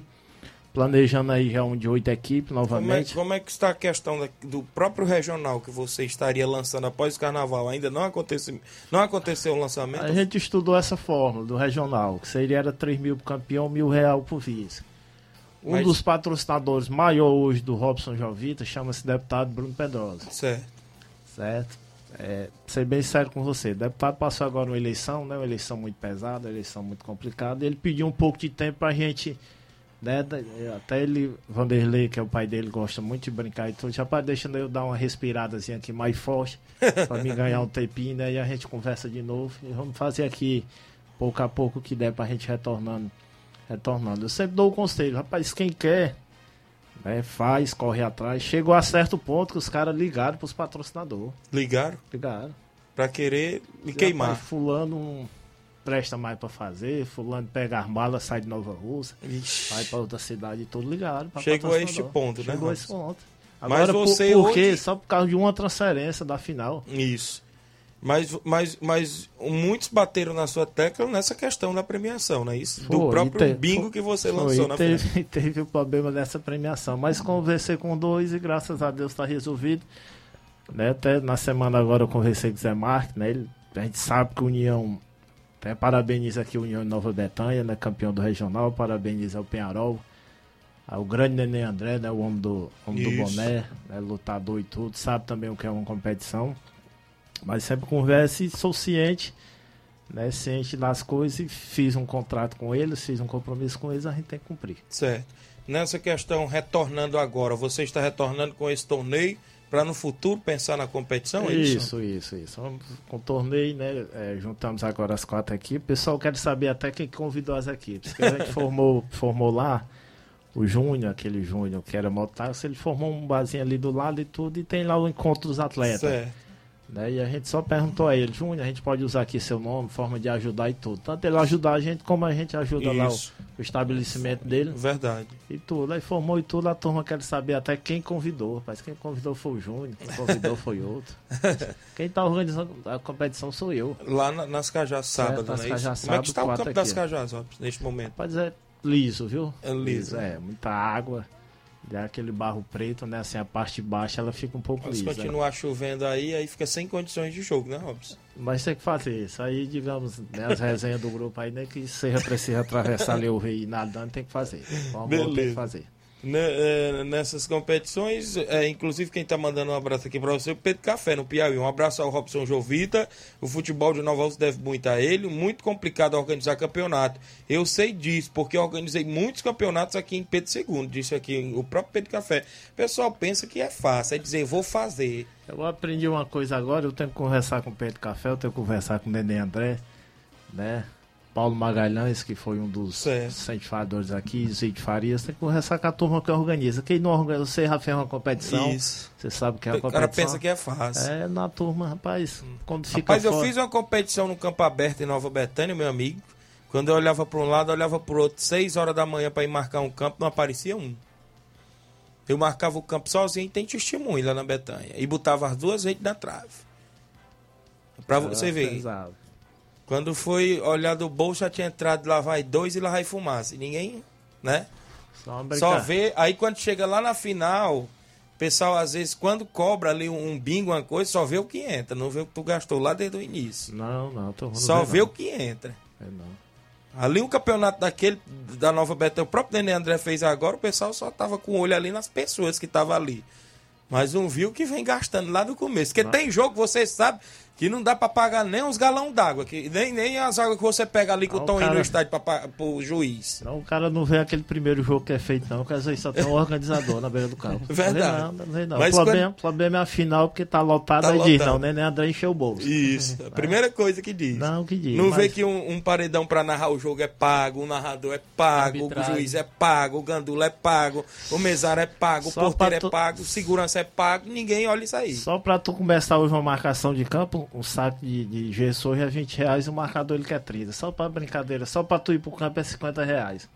planejando aí já um de oito equipes Como é, novamente. como é que está a questão da- do próprio regional que você estaria lançando após o carnaval? Ainda não aconteceu, não aconteceu o lançamento? A gente estudou essa fórmula do regional, que seria era 3 mil por campeão, mil real por vice. Um Mas- dos patrocinadores maior hoje do Robson Jovita chama-se deputado Bruno Pedrosa. Certo. certo? É, ser bem sério com você, o deputado passou agora uma eleição, né? Uma eleição muito pesada, uma eleição muito complicada. Ele pediu um pouco de tempo pra gente, né? Até ele, Vanderlei, que é o pai dele, gosta muito de brincar e tudo. Já para deixando eu dar uma respiradazinha aqui mais forte, pra me ganhar um tempinho, né? E a gente conversa de novo. E vamos fazer aqui, pouco a pouco, o que der pra gente retornando. Retornando. Eu sempre dou o conselho, rapaz, quem quer, né, faz, corre atrás. Chegou a certo ponto que os caras ligaram pros patrocinadores. Ligaram Ligaram. pra querer me queimar. Rapaz, fulano presta mais pra fazer, fulano pega as malas, sai de Nova Rússia, Ixi. vai pra outra cidade e tudo ligado. Chegou a este ponto, né, Chegou a esse ponto. Mas Agora, por- você por, quê? hoje- Só por causa de uma transferência da final. Isso. Mas, mas, mas muitos bateram na sua tecla nessa questão da premiação, não é isso? do Foi, próprio e te- bingo foi- que você foi, lançou e na final. teve, teve o problema dessa premiação. Mas conversei com dois e graças a Deus está resolvido. Né? Até na semana agora eu conversei com o Zé Marques, né? Ele- a gente sabe que a União. Até parabeniza aqui a União Nova Betânia, né? Campeão do regional, parabeniza o Penharol. ao grande Nenê André, né? O homem do, homem do boné, né, lutador e tudo, sabe também o que é uma competição. Mas sempre conversa e sou ciente, né? Ciente das coisas e fiz um contrato com eles, fiz um compromisso com eles, a gente tem que cumprir. Certo. Nessa questão, retornando agora, você está retornando com esse torneio para no futuro pensar na competição? é Isso, isso, isso. Vamos com o torneio, né? é, juntamos agora as quatro equipes. O pessoal quer saber até quem convidou as equipes. Que a gente formou, formou lá o Júnior, aquele Júnior que era motáxi, ele formou um barzinho ali do lado e tudo, e tem lá o encontro dos atletas. Certo. Né? E a gente só perguntou a ele, Júnior, a gente pode usar aqui seu nome, forma de ajudar e tudo. Tanto ele ajudar a gente, como a gente ajuda lá o, Isso. o estabelecimento dele Verdade. e tudo. Aí formou e tudo, a turma quer saber até quem convidou. Mas quem convidou foi o Júnior, quem convidou foi outro. Quem tá organizando a competição sou eu. Lá na- nas Cajás, sábado, nas né? Isso? Cajás, Como é que está o campo quatro das aqui. Cajás, Robson, neste momento? Pode dizer liso, viu? É liso. É, muita água. Já aquele barro preto, né? Assim, a parte baixa ela fica um pouco Mas se lisa. continuar chovendo aí, aí fica sem condições de jogo, né, Robson? Mas tem que fazer isso. Aí, digamos, né, as resenhas do grupo aí, nem que seja preciso atravessar ali o rio e nadando, tem que fazer. Vamos tem Beleza. que fazer. Eh, nessas competições, é, inclusive quem tá mandando um abraço aqui para você, é o Pedro Café, no Piauí. Um abraço ao Robson Jovita. O futebol de Nova Alves deve muito a ele. Muito complicado organizar campeonato. Eu sei disso, porque eu organizei muitos campeonatos aqui em Pedro II. Disse aqui o próprio Pedro Café. O pessoal pensa que é fácil, é dizer, vou fazer. Eu aprendi uma coisa agora, eu tenho que conversar com o Pedro Café, eu tenho que conversar com o Nenê André, né? Paulo Magalhães, que foi um dos Certo. incentivadores aqui, Zid Farias, tem que conversar com a turma que organiza. Quem não organiza, você já fez uma competição, Isso. você sabe que é a O competição. cara pensa que é fácil. É, na turma, rapaz, quando fica Rapaz, eu fiz uma competição no campo aberto em Nova Betânia, meu amigo. Quando eu olhava para um lado, eu olhava para o outro, 6 horas da manhã para ir marcar um campo, não aparecia um. Eu marcava o campo sozinho e tem testemunho lá na Betânia. E botava as duas redes na trave. Você Ah, ver. pesado. Quando foi olhar do bolso, já tinha entrado, lá vai dois e lá vai fumaça. E ninguém, né? Só, Só vê. Aí quando chega lá na final, o pessoal às vezes, quando cobra ali um, bingo, uma coisa, só vê o que entra, não vê o que tu gastou lá desde o início. Não, não, tô Só vê o que entra. É, não. Ali um campeonato daquele da Nova Betânia, o próprio Nenê André fez agora, o pessoal só tava com o olho ali nas pessoas que estavam ali. Mas não viu que vem gastando lá do começo. Porque tem jogo, você sabe, que não dá pra pagar nem os galão d'água, que nem, nem as águas que você pega ali que Não, estão indo cara- no estádio pra, pa- pro juiz. Não, o cara não vê aquele primeiro jogo que é feito, não, porque às vezes só tem um organizador na beira do campo. Verdade. Não vê não, não vê não. Mas o problema, problema é a final, porque tá lotado, Tá aí diz, não, né, né, André encheu o bolso. Isso, a primeira coisa que diz. Não, que diz. Não mas- vê que um, um paredão pra narrar o jogo é pago, o narrador é pago, Arbitragem. o juiz é pago, o gandula é pago, o mesário é pago, Só o porteiro é tu- pago, o segurança é pago, ninguém olha isso aí. Só pra tu começar hoje uma marcação de campo, um saco de, de gesso hoje é 20 reais e o marcador ele quer 30. Só pra brincadeira, só pra tu ir pro campo é 50 reais.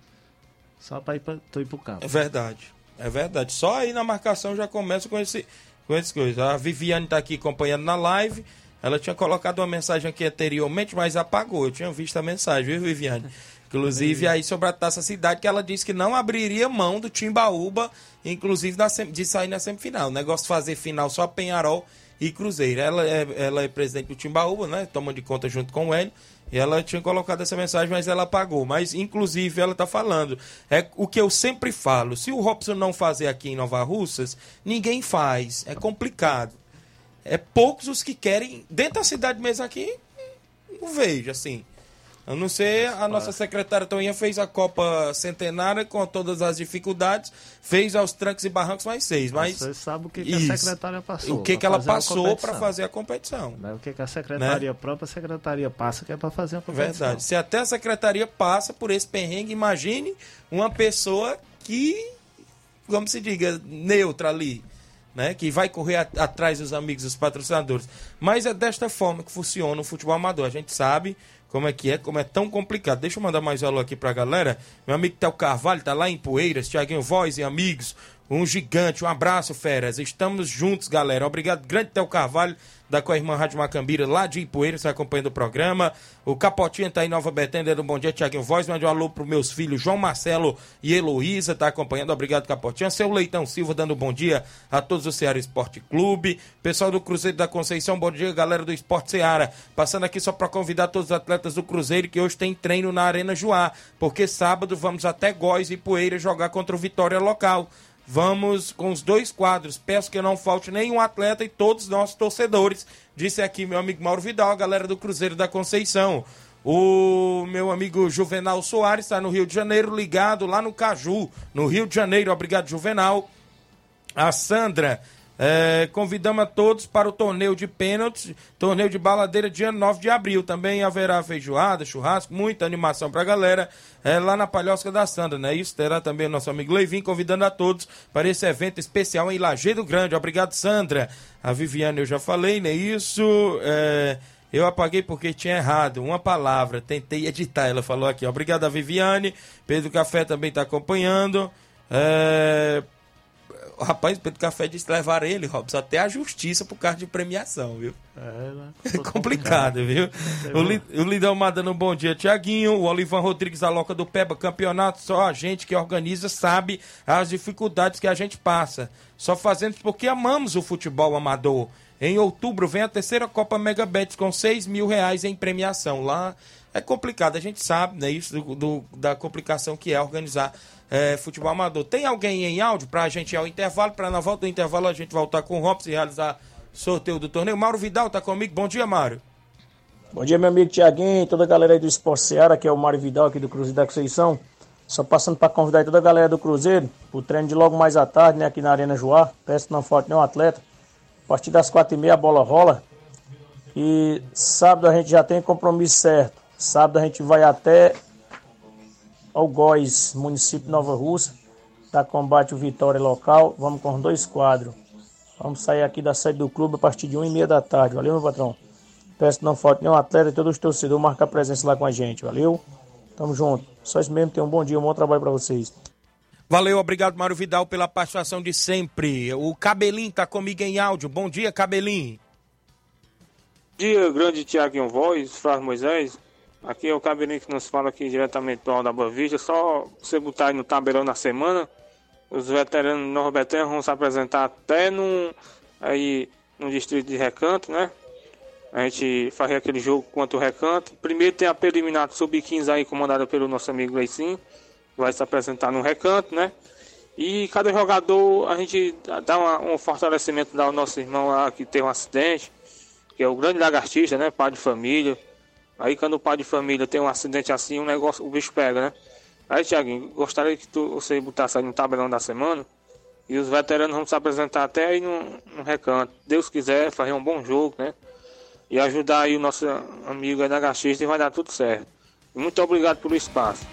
Só pra, ir pra tu ir pro campo. É verdade. É verdade. Só aí na marcação já começa com esse com essas coisas. A Viviane tá aqui acompanhando na live. Ela tinha colocado uma mensagem aqui anteriormente, mas apagou. Eu tinha visto a mensagem, viu, Viviane? Inclusive aí sobre a Taça Cidade, que ela disse que não abriria mão do Timbaúba, inclusive na sem- de sair na semifinal. O negócio de fazer final só Penharol e Cruzeiro. Ela é, ela é presidente do Timbaúba, né? Toma de conta junto com o Hélio. E ela tinha colocado essa mensagem, mas ela apagou. Mas, inclusive, ela tá falando. É o que eu sempre falo. Se o Robson não fazer aqui em Nova Russas, ninguém faz. É complicado. É poucos os que querem. Dentro da cidade mesmo aqui, não vejo, assim. A não ser a nossa secretária Toninha fez a Copa Centenária com todas as dificuldades, fez aos trancos e barrancos mais seis. Mas Você sabe o que, que a secretária passou. o que, que ela passou para fazer a competição? Né? O que, que a secretaria, a própria secretaria passa que é pra fazer a competição. Verdade. Se até a secretaria passa por esse perrengue, imagine uma pessoa que, como se diga, neutra ali, né? Que vai correr a- atrás dos amigos, dos patrocinadores. Mas é desta forma que funciona o futebol amador. A gente sabe como é que é, como é tão complicado. Deixa eu mandar mais alô aqui pra galera. Meu amigo Theo Carvalho tá lá em Poeiras, Tiaguinho Voz e amigos. Um gigante, um abraço, feras. Estamos juntos, galera. Obrigado, grande Theo Carvalho, da com a irmã Rádio Macambira, lá de Ipueiras, está acompanhando o programa. O Capotinha tá em Nova Betânia, dando bom dia, Tiaguinho Voz. Mande um alô pros meus filhos, João Marcelo e Heloísa, tá acompanhando. Obrigado, Capotinha. Seu Leitão Silva, dando um bom dia a todos do Ceará Esporte Clube. Pessoal do Cruzeiro da Conceição, bom dia, galera do Esporte Ceará. Passando aqui só para convidar todos os atletas do Cruzeiro que hoje tem treino na Arena Joá, porque sábado vamos até Góis e Poeira jogar contra o Vitória local. Vamos com os dois quadros. Peço que não falte nenhum atleta e todos os nossos torcedores. Disse aqui meu amigo Mauro Vidal, a galera do Cruzeiro da Conceição. O meu amigo Juvenal Soares está no Rio de Janeiro, ligado lá no Caju, no Rio de Janeiro. Obrigado, Juvenal. A Sandra, É, convidamos a todos para o torneio de pênaltis, torneio de baladeira, dia 9 de abril. Também haverá feijoada, churrasco, muita animação para a galera é, lá na Palhosca da Sandra, né? Isso terá também o nosso amigo Leivin convidando a todos para esse evento especial em Lajeado Grande. Obrigado, Sandra. A Viviane eu já falei, né? Isso. É, eu apaguei porque tinha errado uma palavra. Tentei editar. Ela falou aqui. Obrigado a Viviane. Pedro Café também está acompanhando. É, o rapaz, Pedro Café disse que levaram ele, Robson, até a justiça por causa de premiação, viu? É, né? é complicado, viu? O, Li, o Lidão dando um bom dia, Tiaguinho. O Olivan Rodrigues da Loca do Peba, campeonato, só a gente que organiza sabe as dificuldades que a gente passa. Só fazemos porque amamos o futebol amador. Em outubro vem a terceira Copa Mega Bets com 6 mil reais em premiação. Lá é complicado, a gente sabe, né? Isso do, do da complicação que é organizar é, futebol amador. Tem alguém em áudio para a gente ir ao intervalo? Para na volta do intervalo a gente voltar com o Robson e realizar sorteio do torneio. Mauro Vidal está comigo. Bom dia, Mário. Bom dia, meu amigo Tiaguinho, toda a galera aí do Esporte Seara, que é o Mário Vidal aqui do Cruzeiro da Conceição. Só passando para convidar toda a galera do Cruzeiro o treino de logo mais à tarde, né, aqui na Arena Joá. Peço que não falte nenhum atleta. A partir das quatro e meia a bola rola. E sábado a gente já tem compromisso certo. Sábado a gente vai até Algoz, município de Nova Russa, da Combate o Vitória local. Vamos com dois quadros. Vamos sair aqui da sede do clube a partir de 1 e meia da tarde. Valeu, meu patrão? Peço que não falte nenhum atleta e todos os torcedores marcar presença lá com a gente. Valeu? Tamo junto. Só isso mesmo. Tenham um bom dia, um bom trabalho para vocês. Valeu, obrigado, Mário Vidal, pela participação de sempre. O Cabelinho tá comigo em áudio. Bom dia, Cabelinho. Bom dia, grande Tiaguinho Voz, Flávio Moisés. Aqui é o cabelinho que nos fala aqui diretamente do Alto da Boa Vista. Só você botar aí no tabelão na semana. Os veteranos norbertanos vão se apresentar até no, aí, no distrito de Recanto, né? A gente faz aquele jogo contra o Recanto. Primeiro tem a preliminar sub-15 aí, comandada pelo nosso amigo Leicin. Vai se apresentar no Recanto, né? E cada jogador a gente dá uma, um fortalecimento ao nosso irmão lá que teve um acidente, que é o grande lagartista, né? Pai de família. Aí quando o pai de família tem um acidente assim, um negócio, o bicho pega, né? Aí, Tiaguinho, gostaria que tu, você botasse aí no tabelão da semana. E os veteranos vão se apresentar até aí no recanto. Deus quiser, fazer um bom jogo, né? E ajudar aí o nosso amigo aí da Gachista e vai dar tudo certo. Muito obrigado pelo espaço.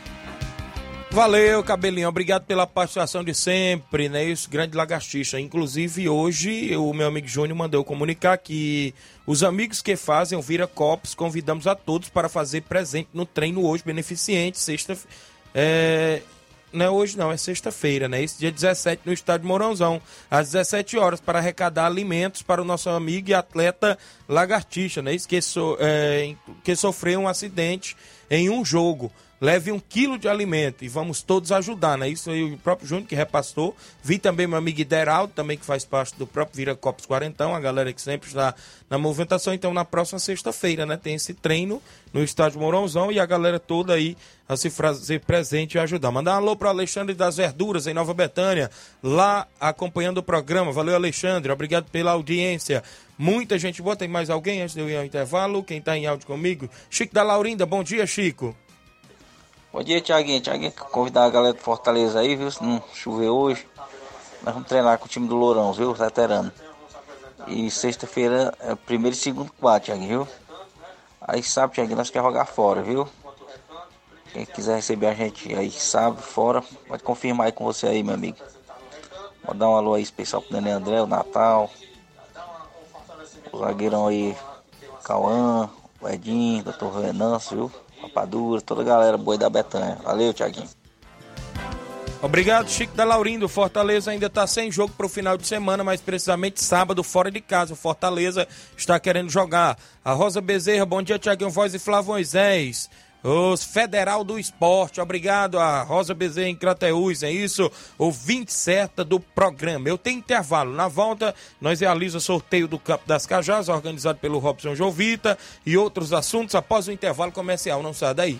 Valeu, Cabelinho. Obrigado pela participação de sempre, né? Isso, grande lagartixa. Inclusive, hoje, o meu amigo Júnior mandou comunicar que os amigos que fazem o Vira Copos, convidamos a todos para fazer presente no treino hoje, beneficente, sexta. É, não é hoje não, é sexta-feira, né? Esse dia 17 no estádio Mourãozão, às 17 horas, para arrecadar alimentos para o nosso amigo e atleta Lagartixa, né? Isso que, so, é, que sofreu um acidente em um jogo leve um quilo de alimento e vamos todos ajudar, né? Isso aí o próprio Júnior que repassou. Vi também meu amigo Ideraldo, também que faz parte do próprio Vira Copos Quarentão, a galera que sempre está na movimentação. Então, na próxima sexta-feira, né? Tem esse treino no estádio Mourãozão e a galera toda aí a se fazer presente e ajudar. Mandar um alô para Alexandre das Verduras, em Nova Betânia, lá acompanhando o programa. Valeu, Alexandre. Obrigado pela audiência. Muita gente boa. Tem mais alguém antes de eu ir ao intervalo? Quem está em áudio comigo? Chico da Laurinda. Bom dia, Chico. Bom dia, Tiaguinho. Tiaguinho, convidar a galera do Fortaleza aí, viu? Se não chover hoje, nós vamos treinar com o time do Lourão, viu? Veterano. E sexta-feira é primeiro e segundo quadro, Tiaguinho, viu? Aí sábado, Tiaguinho, nós queremos jogar fora, viu? Quem quiser receber a gente aí sábado, fora, pode confirmar aí com você aí, meu amigo. Vou dar um alô aí especial pro Nenê André, o Natal. O zagueirão aí, Cauã, o Edinho, Dr. Venâncio, viu? Rapadura, toda a galera boa da Betanha. Valeu, Tiaguinho. Obrigado, Chico da Laurindo. Fortaleza ainda está sem jogo para o final de semana, mas precisamente sábado, fora de casa. O Fortaleza está querendo jogar. A Rosa Bezerra, bom dia, Tiaguinho Voz e Flávio Moisés. Os Federal do Esporte, obrigado a Rosa Bezerra em Crateús, é isso? Ouvinte certa do programa. Eu tenho intervalo. Na volta, nós realizamos sorteio do Campo das Cajás, organizado pelo Robson Jovita e outros assuntos após o intervalo comercial. Não sai daí.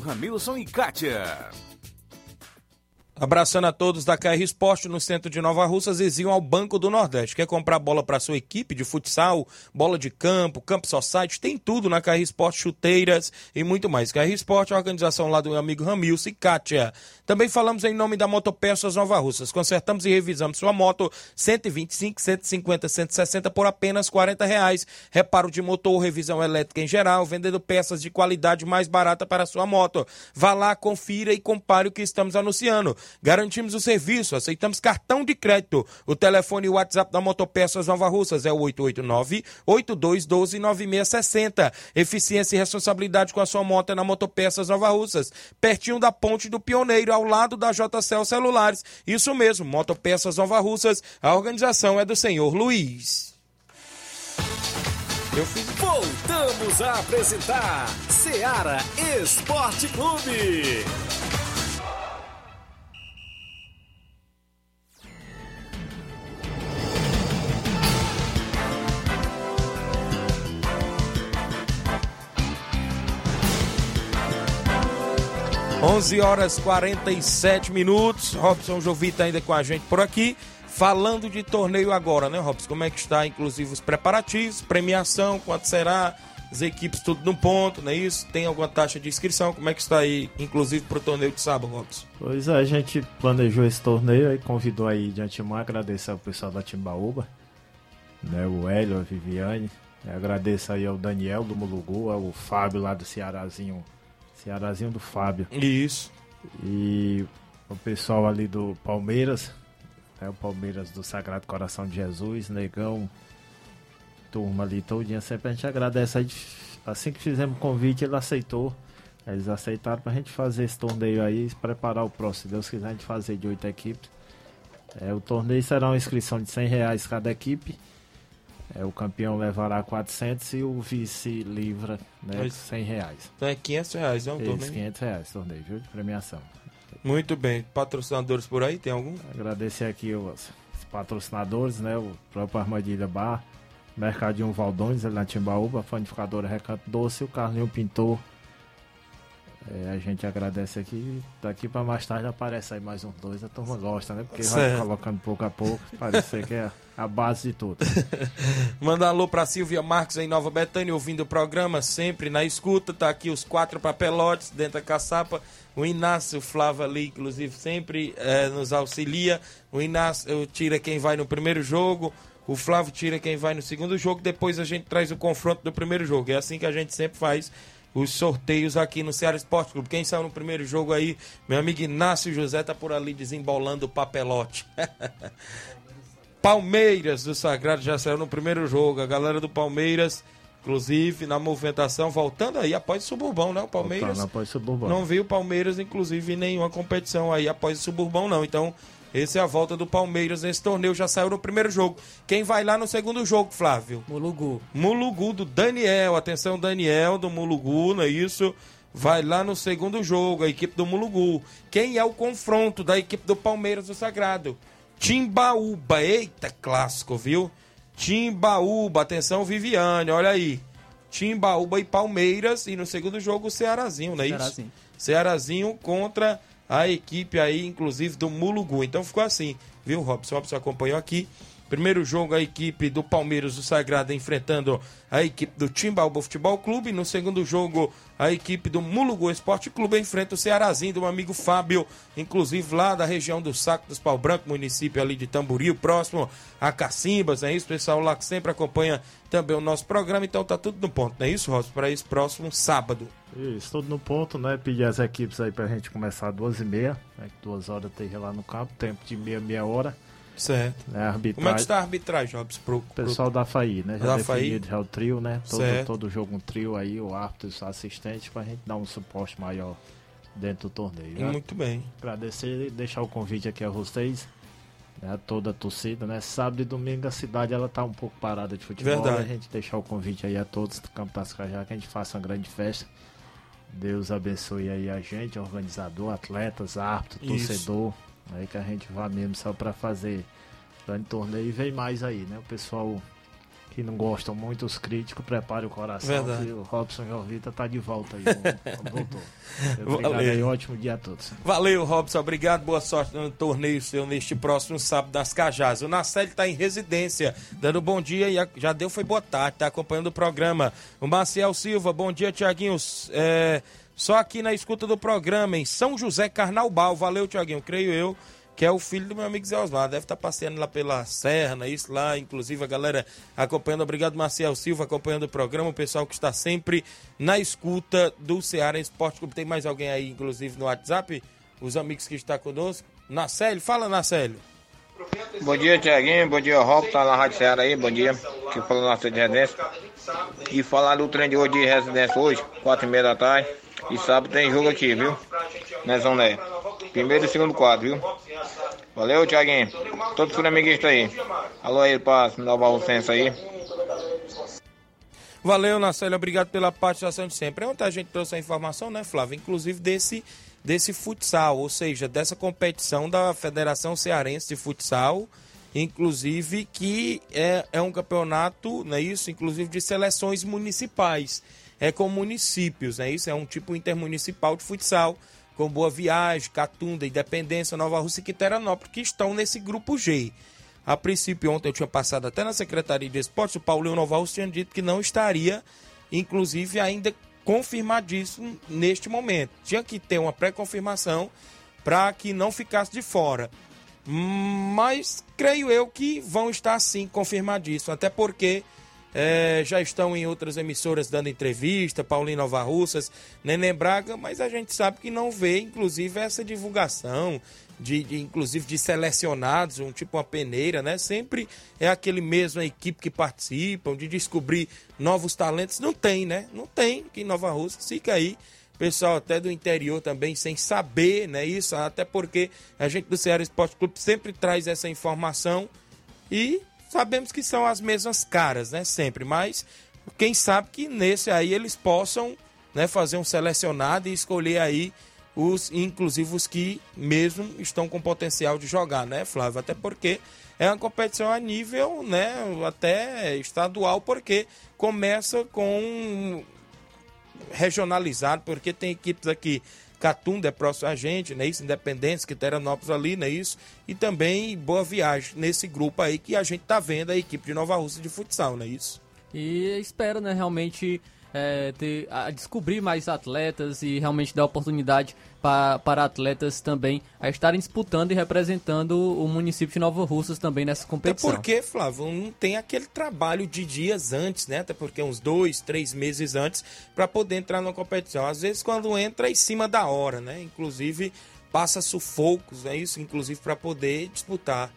Ramilson e Kátia. Abraçando a todos da KR Esporte no centro de Nova Russas, iam ao Banco do Nordeste. Quer comprar bola para sua equipe de futsal, bola de campo, campo society, tem tudo na KR Esporte, chuteiras e muito mais. KR Esporte é a organização lá do meu amigo Ramilson e Kátia. Também falamos em nome da Motopeças Nova Russas. Consertamos e revisamos sua moto 125, 150, 160 por apenas 40 reais. Reparo de motor, revisão elétrica em geral, vendendo peças de qualidade mais barata para sua moto. Vá lá, confira e compare o que estamos anunciando. Garantimos o serviço, aceitamos cartão de crédito. O telefone e o WhatsApp da Motopeças Nova Russas é o 889-8212-9660. Eficiência e responsabilidade com a sua moto é na Motopeças Nova Russas, pertinho da Ponte do Pioneiro, ao lado da JCL Celulares. Isso mesmo, Motopeças Nova Russas, a organização é do senhor Luiz. Voltamos a apresentar Seara Esporte Clube. 11 horas 47 minutos. Robson Jovita ainda com a gente por aqui. Falando de torneio agora, né, Robson? Como é que está, inclusive, os preparativos, premiação, quanto será, as equipes tudo no ponto, não é isso? Tem alguma taxa de inscrição? Como é que está aí, inclusive, para o torneio de sábado, Robson? Pois é, a gente planejou esse torneio e convidou aí de antemão, agradecer ao pessoal da Timbaúba, né, o Hélio, a Viviane, agradeço aí ao Daniel do Mulugu, ao Fábio lá do Cearazinho Cearazinho do Fábio. Isso. E o pessoal ali do Palmeiras, né, o Palmeiras do Sagrado Coração de Jesus, Negão, turma ali todinha, sempre a gente agradece. Aí, assim que fizemos o convite, ele aceitou. Eles aceitaram pra gente fazer esse torneio aí e preparar o próximo. Se Deus quiser, a gente fazer de oito equipes. É, o torneio será uma inscrição de 100 reais cada equipe. É, o campeão levará 400 e o vice livra né, Mas- 100 reais. Então é 500 reais, é um torneio? 500 reais torneio, viu? De premiação. Muito bem. Patrocinadores por aí, tem algum? Agradecer aqui os, os patrocinadores, né? O próprio Armadilha Bar, Mercadinho Valdões, ali na Timbaúba, Panificadora Recanto Doce, o Carlinho Pintor. É, a gente agradece aqui. Daqui pra mais tarde aparece aí mais uns dois. A turma gosta, né? Porque vai Certo. colocando pouco a pouco. Parece que é a base de tudo. Manda alô pra Silvia Marques em Nova Betânia, ouvindo o programa, sempre na escuta. Tá aqui os quatro papelotes dentro da caçapa. O Inácio Flávio ali, inclusive, sempre eh, nos auxilia. O Inácio tira quem vai no primeiro jogo. O Flávio tira quem vai no segundo jogo. Depois a gente traz o confronto do primeiro jogo. É assim que a gente sempre faz os sorteios aqui no Ceará Esporte Clube. Quem saiu no primeiro jogo aí, meu amigo Inácio José tá por ali desembolando o papelote. Palmeiras do Sagrado já saiu no primeiro jogo. A galera do Palmeiras, inclusive, na movimentação, voltando aí após o Suburbão, né? O Palmeiras Voltando após o Suburbão. não viu o Palmeiras, inclusive, em nenhuma competição aí após o Suburbão, não. Então, essa é a volta do Palmeiras nesse torneio. Já saiu no primeiro jogo. Quem vai lá no segundo jogo, Flávio? Mulugu. Mulugu do Daniel. Atenção, Daniel do Mulugu, não é isso? Vai lá no segundo jogo, a equipe do Mulugu. Quem é o confronto da equipe do Palmeiras do Sagrado? Timbaúba. Eita, clássico, viu? Timbaúba. Atenção, Viviane, olha aí. Timbaúba e Palmeiras. E no segundo jogo, o Cearazinho, não é isso? Cearazinho. Cearazinho contra a equipe aí, inclusive, do Mulugu. Então ficou assim, viu, Robson? Robson acompanhou aqui. Primeiro jogo, a equipe do Palmeiras do Sagrado enfrentando a equipe do Timbaúba Futebol Clube. No segundo jogo, a equipe do Mulugu Esporte Clube enfrenta o Cearazinho do amigo Fábio, inclusive lá da região do Saco dos Pau Branco, município ali de Tamboril, próximo a Cacimbas, é isso? Pessoal lá que sempre acompanha também o nosso programa. Então tá tudo no ponto, não é isso, Robson? Para esse próximo sábado. Isso, tudo no ponto, né? Pedir as equipes aí pra gente começar às duas e meia, né? duas horas esteja lá no campo, tempo de meia, meia hora. Certo. Né, a arbitragem, Como é que está a arbitragem, Robson? Pro, O pessoal da FAI, né? Já Da definido FAI? já o trio, né? Todo, Certo. todo jogo um trio aí, o árbitro e o assistente, pra gente dar um suporte maior dentro do torneio. né? Muito bem. Agradecer e deixar o convite aqui a vocês, né, a toda a torcida, né? Sábado e domingo a cidade ela tá um pouco parada de futebol. Verdade. A gente deixar o convite aí a todos do Campo das Cajá, que a gente faça uma grande festa. Deus abençoe aí a gente, organizador, atletas, árbitro, Isso. torcedor. Aí que a gente vá mesmo só pra fazer grande torneio e vem mais aí, né? O pessoal que não gostam muito, os críticos, prepare o coração Verdade. que o Robson Jovita tá de volta aí. Voltou. Obrigado Valeu. aí, ótimo dia a todos. Valeu, Robson. Obrigado. Boa sorte no torneio seu neste próximo sábado das Cajás. O Nacelli está em residência, dando bom dia e já deu foi boa tarde, está acompanhando o programa. O Marcial Silva, bom dia, Tiaguinho. É, só aqui na escuta do programa, em São José Carnaubal. Valeu, Tiaguinho, creio eu. Que é o filho do meu amigo Zé Osmar. Deve estar passeando lá pela Serra, não é isso lá. Inclusive a galera acompanhando. Obrigado, Marcial Silva, acompanhando o programa. O pessoal que está sempre na escuta do Ceará Esporte Clube. Tem mais alguém aí, inclusive, no WhatsApp? Os amigos que estão conosco. Nacélio, fala, Nacélio. Bom dia, Tiaguinho. Bom dia, Rob. Tá na Rádio Ceará aí. Bom dia. Que falou nossa de residência. E falar do trem de hoje de residência hoje, quatro e meia da tarde. E sábado tem jogo aqui, viu? Zona Leste. Primeiro e segundo quadro, viu? Valeu, Tiaguinho. Todos os amiguistas aí. Alô aí pra Nova Lucença aí. Valeu, Nacélio, obrigado pela participação de sempre. Ontem a gente trouxe a informação, né, Flávio? Inclusive desse, desse futsal, ou seja, dessa competição da Federação Cearense de Futsal, inclusive que é, é um campeonato, não é isso? Inclusive de seleções municipais. É com municípios, não é isso? É um tipo intermunicipal de futsal, com Boa Viagem, Catunda, Independência, Nova Rússia e Quiteranópolis, que estão nesse grupo G. A princípio, ontem eu tinha passado até na Secretaria de Esportes, o Paulinho Novaus tinha dito que não estaria, inclusive, ainda confirmadíssimo neste momento. Tinha que ter uma pré-confirmação para que não ficasse de fora. Mas creio eu que vão estar sim confirmadíssimo, até porque é, já estão em outras emissoras dando entrevista, Paulinho Nova Russas, Neném Braga, mas a gente sabe que não vê, inclusive, essa divulgação de, de, inclusive de selecionados, um tipo uma peneira, né? Sempre é aquele mesmo a equipe que participam, de descobrir novos talentos. Não tem, né? Não tem aqui em Nova Rússia. Fica aí, pessoal até do interior também, sem saber, né? Isso, até porque a gente do Ceará Esporte Clube sempre traz essa informação e sabemos que são as mesmas caras, né? Sempre, mas quem sabe que nesse aí eles possam né, fazer um selecionado e escolher aí os, inclusive os que mesmo estão com potencial de jogar, né, Flávio? Até porque é uma competição a nível, né, até estadual, porque começa com regionalizado, porque tem equipes aqui, Catunda é próximo a gente, né, isso, Independência, Quiteranópolis ali, né, isso, e também Boa Viagem nesse grupo aí que a gente tá vendo a equipe de Nova Rússia de futsal, né, isso? E espero, né, realmente é, ter, a descobrir mais atletas e realmente dar oportunidade para, para atletas também a estarem disputando e representando o município de Nova Russas também nessa Até competição. porque, Flávio, não tem aquele trabalho de dias antes, né? Até porque uns dois, três meses antes, para poder entrar numa competição. Às vezes, quando entra, é em cima da hora, né? Inclusive, passa sufocos, é isso? Inclusive, para poder disputar.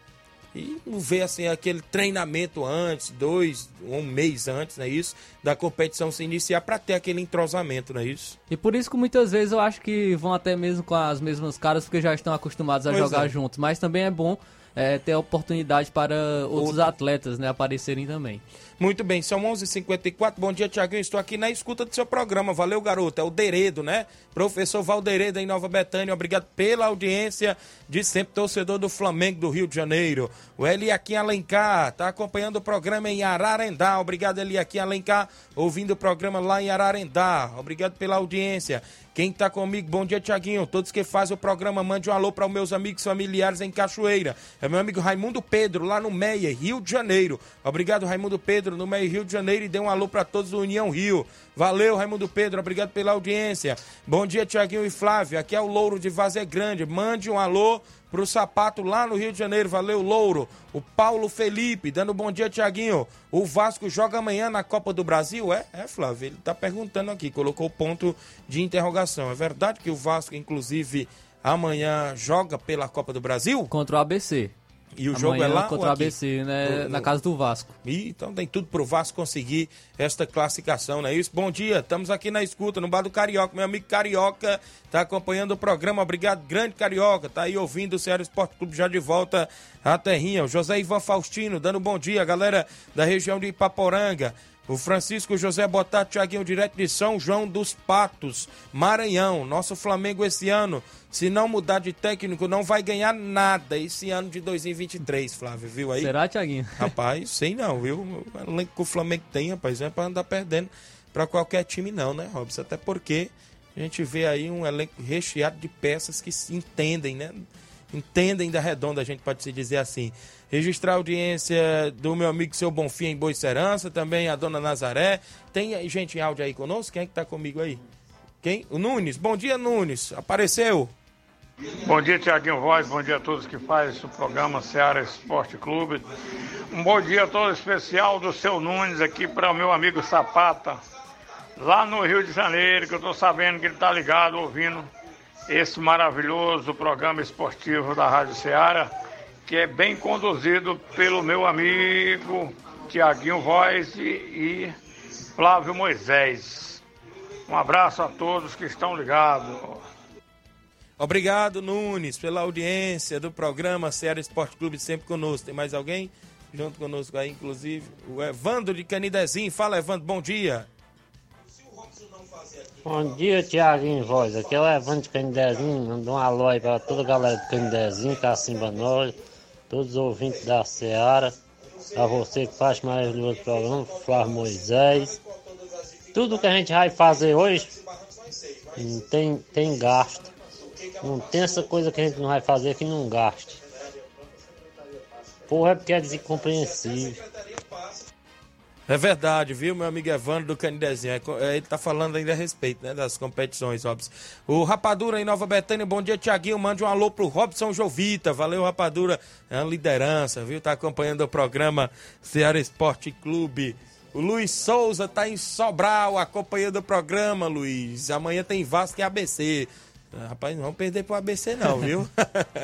E não vê assim aquele treinamento antes, dois, um mês antes, não é isso? Da competição se iniciar para ter aquele entrosamento, não é isso? E por isso que muitas vezes eu acho que vão até mesmo com as mesmas caras, porque já estão acostumados a Pois jogar é. juntos. Mas também é bom é, ter a oportunidade para outros atletas né, aparecerem também. Muito bem, são 11 h 54 Bom dia, Tiaguinho. Estou aqui na escuta do seu programa. Valeu, garoto. É o Deredo, né? Professor Valderedo em Nova Betânia. Obrigado pela audiência de sempre torcedor do Flamengo do Rio de Janeiro. O Eliakim Alencar está acompanhando o programa em Ararendá. Obrigado, Eliakim Alencar, ouvindo o programa lá em Ararendá. Obrigado pela audiência. Quem tá comigo, bom dia, Tiaguinho. Todos que fazem o programa, mande um alô para os meus amigos familiares em Cachoeira. É meu amigo Raimundo Pedro, lá no Meia, Rio de Janeiro. Obrigado, Raimundo Pedro, no Meia, Rio de Janeiro. E dê um alô para todos do União Rio. Valeu, Raimundo Pedro, obrigado pela audiência. Bom dia, Tiaguinho e Flávio. Aqui é o Louro de Vazé Grande. Mande um alô pro sapato lá no Rio de Janeiro. Valeu, Louro. O Paulo Felipe, dando bom dia, Tiaguinho. O Vasco joga amanhã na Copa do Brasil? É, é, Flávio. Ele tá perguntando aqui, colocou ponto de interrogação. É verdade que o Vasco, inclusive, amanhã joga pela Copa do Brasil? Contra o ABC. E o jogo é lá contra o ABC, né? Na casa do Vasco. E, então tem tudo pro Vasco conseguir esta classificação, não é isso? Bom dia, estamos aqui na escuta, no bar do Carioca. Meu amigo Carioca tá acompanhando o programa. Obrigado, grande Carioca. Tá aí ouvindo o Ceará Esporte Clube já de volta à terrinha. O José Ivan Faustino dando bom dia, galera da região de Ipaporanga. O Francisco José Botato Thiaguinho, direto de São João dos Patos, Maranhão. Nosso Flamengo esse ano, se não mudar de técnico, não vai ganhar nada esse ano de 2023, Flávio, viu aí? Será, Thiaguinho? Rapaz, sei não, viu? O elenco que o Flamengo tem, rapaz, não é pra andar perdendo pra qualquer time não, né, Robson? Até porque a gente vê aí um elenco recheado de peças que se entendem, né? Entendem da redonda, a gente pode se dizer assim. Registrar a audiência do meu amigo Seu Bonfim em Boicerança, também a dona Nazaré. Tem gente em áudio aí conosco? Quem é que tá comigo aí? Quem? O Nunes. Bom dia, Nunes. Apareceu. Bom dia, Tiaguinho Voz. Bom dia a todos que fazem o programa Seara Esporte Clube. Um bom dia todo especial do seu Nunes aqui para o meu amigo Sapata, lá no Rio de Janeiro, que eu estou sabendo que ele está ligado ouvindo esse maravilhoso programa esportivo da Rádio Ceará que é bem conduzido pelo meu amigo Tiaguinho Voz e, Flávio Moisés. Um abraço a todos que estão ligados. Obrigado, Nunes, pela audiência do programa Ceará Esporte Clube sempre conosco. Tem mais alguém junto conosco aí, inclusive? O Evandro de Canidezinho. Fala, Evandro, bom dia. Bom dia, Tiaguinho Voz. Aqui é o Evandro de Canidezinho. Manda um alô aí para toda a galera do Canidezinho, Cacimba Nós todos os ouvintes da Seara, a você que faz mais do programa, Flávio Moisés. Tudo que a gente vai fazer hoje não tem, tem gasto. Não tem essa coisa que a gente não vai fazer que não gaste. Porra, é porque é descompreensível. É verdade, viu, meu amigo Evandro do Canidezinho. É é, ele tá falando ainda a respeito, né, das competições, Robson. O Rapadura em Nova Betânia, bom dia, Tiaguinho. Mande um alô pro Robson Jovita. Valeu, Rapadura. É uma liderança, viu? Tá acompanhando o programa Ceará Esporte Clube. O Luiz Souza tá em Sobral, acompanhando o programa, Luiz. Amanhã tem Vasco e ABC. Rapaz, não vamos perder pro ABC não, viu?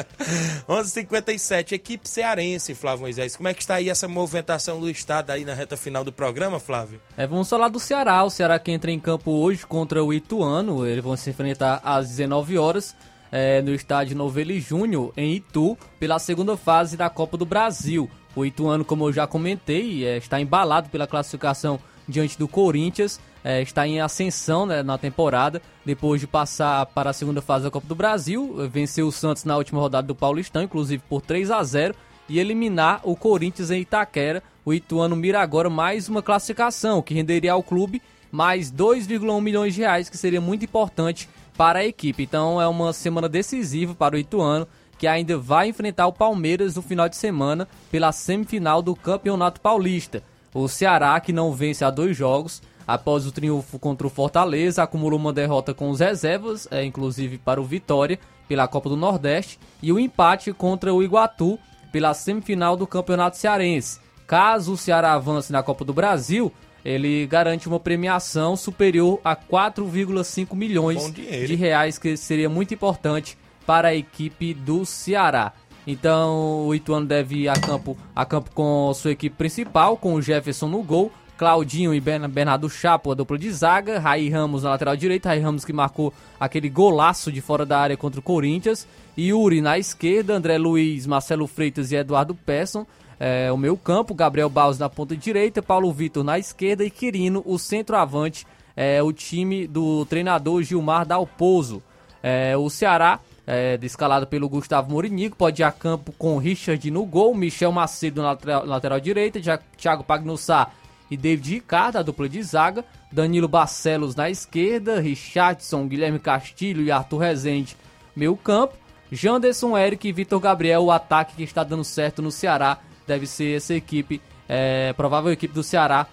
11:57 equipe cearense, Flávio Moisés. Como é que está aí essa movimentação do estado aí na reta final do programa, Flávio? É, vamos falar do Ceará. O Ceará que entra em campo hoje contra o Ituano. Eles vão se enfrentar às 19 horas é, no estádio Novelli Júnior, em Itu, pela segunda fase da Copa do Brasil. O Ituano, como eu já comentei, é, está embalado pela classificação diante do Corinthians é, está em ascensão né, na temporada, depois de passar para a segunda fase da Copa do Brasil, venceu o Santos na última rodada do Paulistão, inclusive por 3 a 0 e eliminar o Corinthians em Itaquera. O Ituano mira agora mais uma classificação, que renderia ao clube mais 2,1 milhões de reais, que seria muito importante para a equipe. Então é uma semana decisiva para o Ituano, que ainda vai enfrentar o Palmeiras no final de semana pela semifinal do Campeonato Paulista. O Ceará, que não vence há dois jogos, Após o triunfo contra o Fortaleza, acumulou uma derrota com os reservas, é, inclusive para o Vitória, pela Copa do Nordeste, e o empate contra o Iguatu, pela semifinal do Campeonato Cearense. Caso o Ceará avance na Copa do Brasil, ele garante uma premiação superior a 4,5 milhões de reais, que seria muito importante para a equipe do Ceará. Então o Ituano deve ir a campo, a campo com sua equipe principal, com o Jefferson no gol, Claudinho e Bernardo Chapo, a dupla de zaga. Raí Ramos na lateral direita. Raí Ramos que marcou aquele golaço de fora da área contra o Corinthians. Yuri na esquerda. André Luiz, Marcelo Freitas e Eduardo Pesson. É, o meu campo. Gabriel Baus na ponta direita. Paulo Vitor na esquerda. E Quirino, o centroavante. É, o time do treinador Gilmar Dalpozo. É, o Ceará é, escalado pelo Gustavo Morinigo, pode ir a campo com Richard no gol, Michel Macedo na lateral, lateral direita, Thiago Pagnussá e David Ricardo, a dupla de zaga, Danilo Barcelos na esquerda, Richardson, Guilherme Castilho e Arthur Rezende, meio campo, Janderson, Eric e Vitor Gabriel, o ataque que está dando certo no Ceará, deve ser essa equipe, é, provável equipe do Ceará,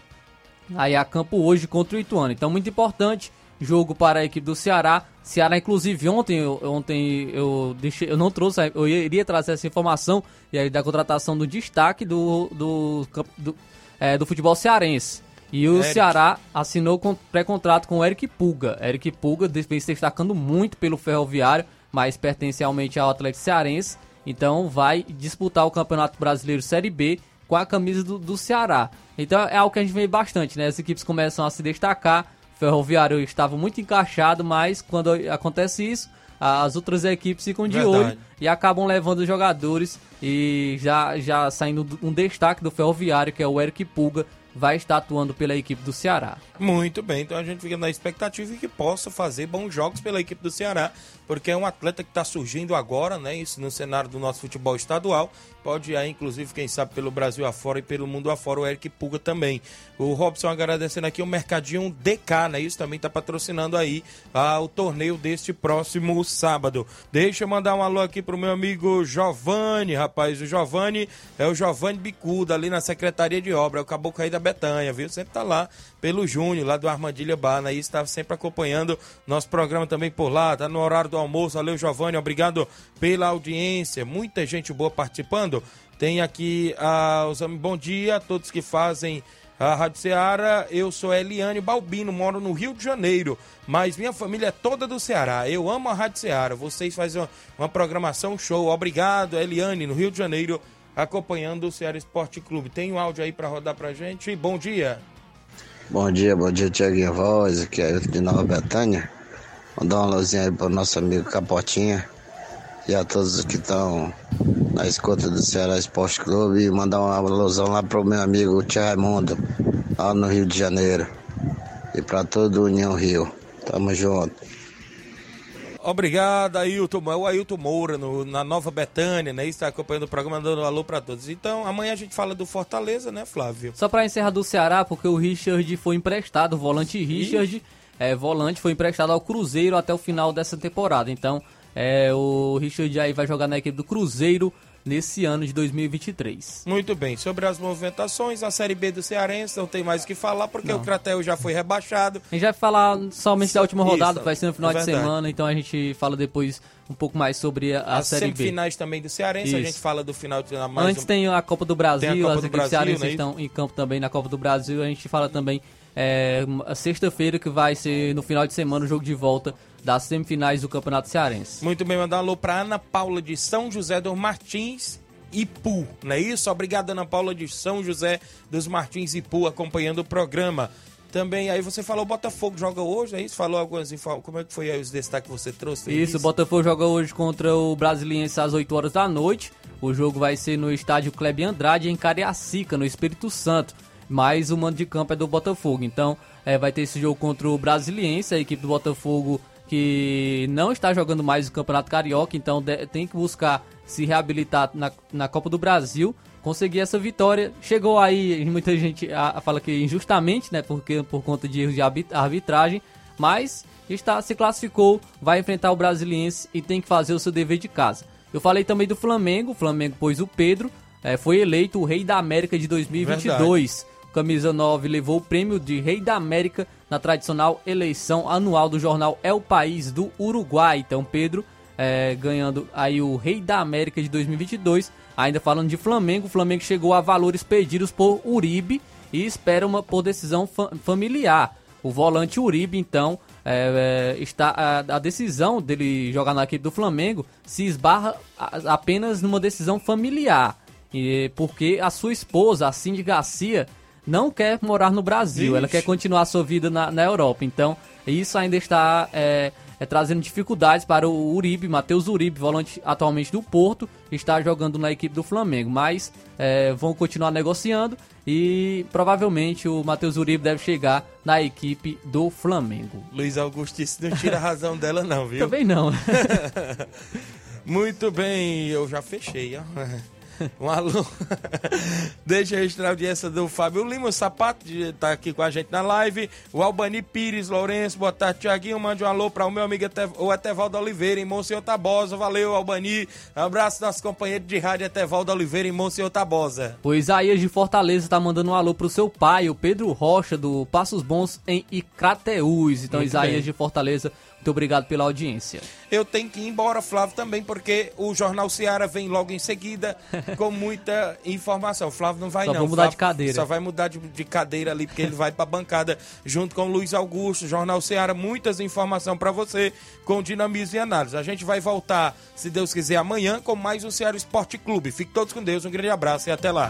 aí a campo hoje contra o Ituano. Então, muito importante, jogo para a equipe do Ceará. Ceará, inclusive, ontem, eu, ontem eu, deixei, eu não trouxe, eu iria trazer essa informação, e aí da contratação do destaque do, do, do é, do futebol cearense. E o Eric. Ceará assinou pré-contrato com o Eric Pulga. Eric Pulga vem se destacando muito pelo Ferroviário, mas pertence realmente ao Atlético Cearense. Então vai disputar o Campeonato Brasileiro Série B com a camisa do, do Ceará. Então é algo que a gente vê bastante, né? As equipes começam a se destacar. Ferroviário estava muito encaixado, mas quando acontece isso, as outras equipes ficam de Verdade. olho e acabam levando os jogadores e já, já saindo um destaque do Ferroviário, que é o Eric Pulga, vai estar atuando pela equipe do Ceará. Muito bem, então a gente fica na expectativa de que possa fazer bons jogos pela equipe do Ceará, porque é um atleta que está surgindo agora, né? Isso no cenário do nosso futebol estadual. Pode ir aí, inclusive, quem sabe, pelo Brasil afora e pelo mundo afora, o Eric Puga também. O Robson agradecendo aqui o Mercadinho DK, né? Isso também está patrocinando aí ah, o torneio deste próximo sábado. Deixa eu mandar um alô aqui pro meu amigo Giovanni, rapaz. O Giovanni é o Giovanni Bicuda, ali na Secretaria de Obra, é o caboclo aí da Betanha, viu? Sempre tá lá pelo Júnior, lá do Armadilha Bar, né? Isso tá sempre acompanhando nosso programa também por lá, tá no horário do almoço. Valeu, Giovanni, obrigado pela audiência. Muita gente boa participando. Tem aqui ah, os bom dia a todos que fazem a Rádio Ceará. Eu sou Eliane Balbino, moro no Rio de Janeiro, mas minha família é toda do Ceará. Eu amo a Rádio Ceará. Vocês fazem uma, uma programação show. Obrigado, Eliane, no Rio de Janeiro, acompanhando o Ceará Esporte Clube. Tem um áudio aí para rodar pra gente. Bom dia. Bom dia, bom dia, Tiaguinho Voz, aqui é de Nova Betânia. Mandar uma luzinha aí pro nosso amigo Capotinha e a todos que estão na escuta do Ceará Esporte Clube e mandar uma alusão lá pro meu amigo Tia Raimundo, lá no Rio de Janeiro. E para todo o União Rio. Tamo junto. Obrigado, Ailton. É o Ailton Moura, no- na Nova Betânia, né? Está acompanhando o programa, dando um alô para todos. Então, amanhã a gente fala do Fortaleza, né, Flávio? Só para encerrar do Ceará, porque o Richard foi emprestado, o volante Richard, é, volante, foi emprestado ao Cruzeiro até o final dessa temporada. Então, é, o Richard aí vai jogar na equipe do Cruzeiro nesse ano de 2023. Muito bem, sobre as movimentações, a Série B do Cearense, não tem mais o que falar, porque o Cratel já foi rebaixado. A gente vai falar somente da última rodada, vai ser no final é de semana, então a gente fala depois um pouco mais sobre a, a As Série B. semifinais também do Cearense, a Isso. gente fala do final de semana mais Antes um- tem a Copa do Brasil, a Copa as do equipes Brasil, cearenses não é estão em campo também na Copa do Brasil. A gente fala também é, a sexta-feira, que vai ser no final de semana o jogo de volta das semifinais do Campeonato Cearense. Muito bem, mandar um alô para Ana Paula de São José dos Martins Ipu, não é isso? Obrigado, Ana Paula de São José dos Martins Ipu, acompanhando o programa. Também, aí você falou, Botafogo joga hoje, é isso? Falou algumas informações, como é que foi aí os destaques que você trouxe? Foi Isso, o Botafogo joga hoje contra o Brasiliense às 8 horas da noite. O jogo vai ser no estádio Kleber Andrade, em Cariacica, no Espírito Santo. Mas o mando de campo é do Botafogo. Então, é, vai ter esse jogo contra o Brasiliense, a equipe do Botafogo que não está jogando mais o Campeonato Carioca. Então, de- tem que buscar se reabilitar na, na Copa do Brasil. Conseguir essa vitória. Chegou aí, muita gente a, a fala que injustamente, né? Porque, por conta de erros de arbi- arbitragem. Mas está se classificou, vai enfrentar o Brasiliense e tem que fazer o seu dever de casa. Eu falei também do Flamengo, o Flamengo pôs o Pedro, eh, foi eleito o Rei da América de 2022. Camisa 9 levou o prêmio de Rei da América na tradicional eleição anual do jornal É o País do Uruguai. Então, Pedro eh, ganhando aí o Rei da América de 2022. Ainda falando de Flamengo, o Flamengo chegou a valores pedidos por Uribe e espera uma por decisão fa- familiar. O volante Uribe, então, é, é, está a, a decisão dele jogar na equipe do Flamengo se esbarra a- apenas numa decisão familiar. E, porque a sua esposa, a Cindy Garcia, não quer morar no Brasil, ela Ixi. quer continuar sua vida na, na Europa. Então, isso ainda está é, é, trazendo dificuldades para o Uribe, Matheus Uribe, volante atualmente do Porto, está jogando na equipe do Flamengo. Mas é, vão continuar negociando e provavelmente o Matheus Uribe deve chegar na equipe do Flamengo. Luiz Augusto disse, não tira a razão dela não, viu? Também não. Muito bem, eu já fechei, ó. Um alô. Deixa eu registrar a audiência do Fábio Lima, o Sapato, de tá aqui com a gente na live. O Albani Pires, Lourenço, boa tarde, Tiaguinho. Mande um alô para o meu amigo o Etevaldo Oliveira, em Monsenhor Tabosa. Valeu, Albani. Abraço nosso companheiro de rádio Etevaldo Oliveira, em Monsenhor Tabosa. O Isaías de Fortaleza tá mandando um alô pro seu pai, o Pedro Rocha, do Passos Bons, em Icrateús. Então, Muito Isaías bem. de Fortaleza Muito obrigado pela audiência. Eu tenho que ir embora, Flávio, também, porque o Jornal Seara vem logo em seguida com muita informação. O Flávio não vai Só não. vou mudar Flávio de cadeira. Só vai mudar de, de cadeira ali, porque ele vai pra bancada junto com o Luiz Augusto. Jornal Seara, muitas informações para você com dinamismo e análise. A gente vai voltar, se Deus quiser, amanhã com mais um Ceará Esporte Clube. Fique todos com Deus, um grande abraço e até lá.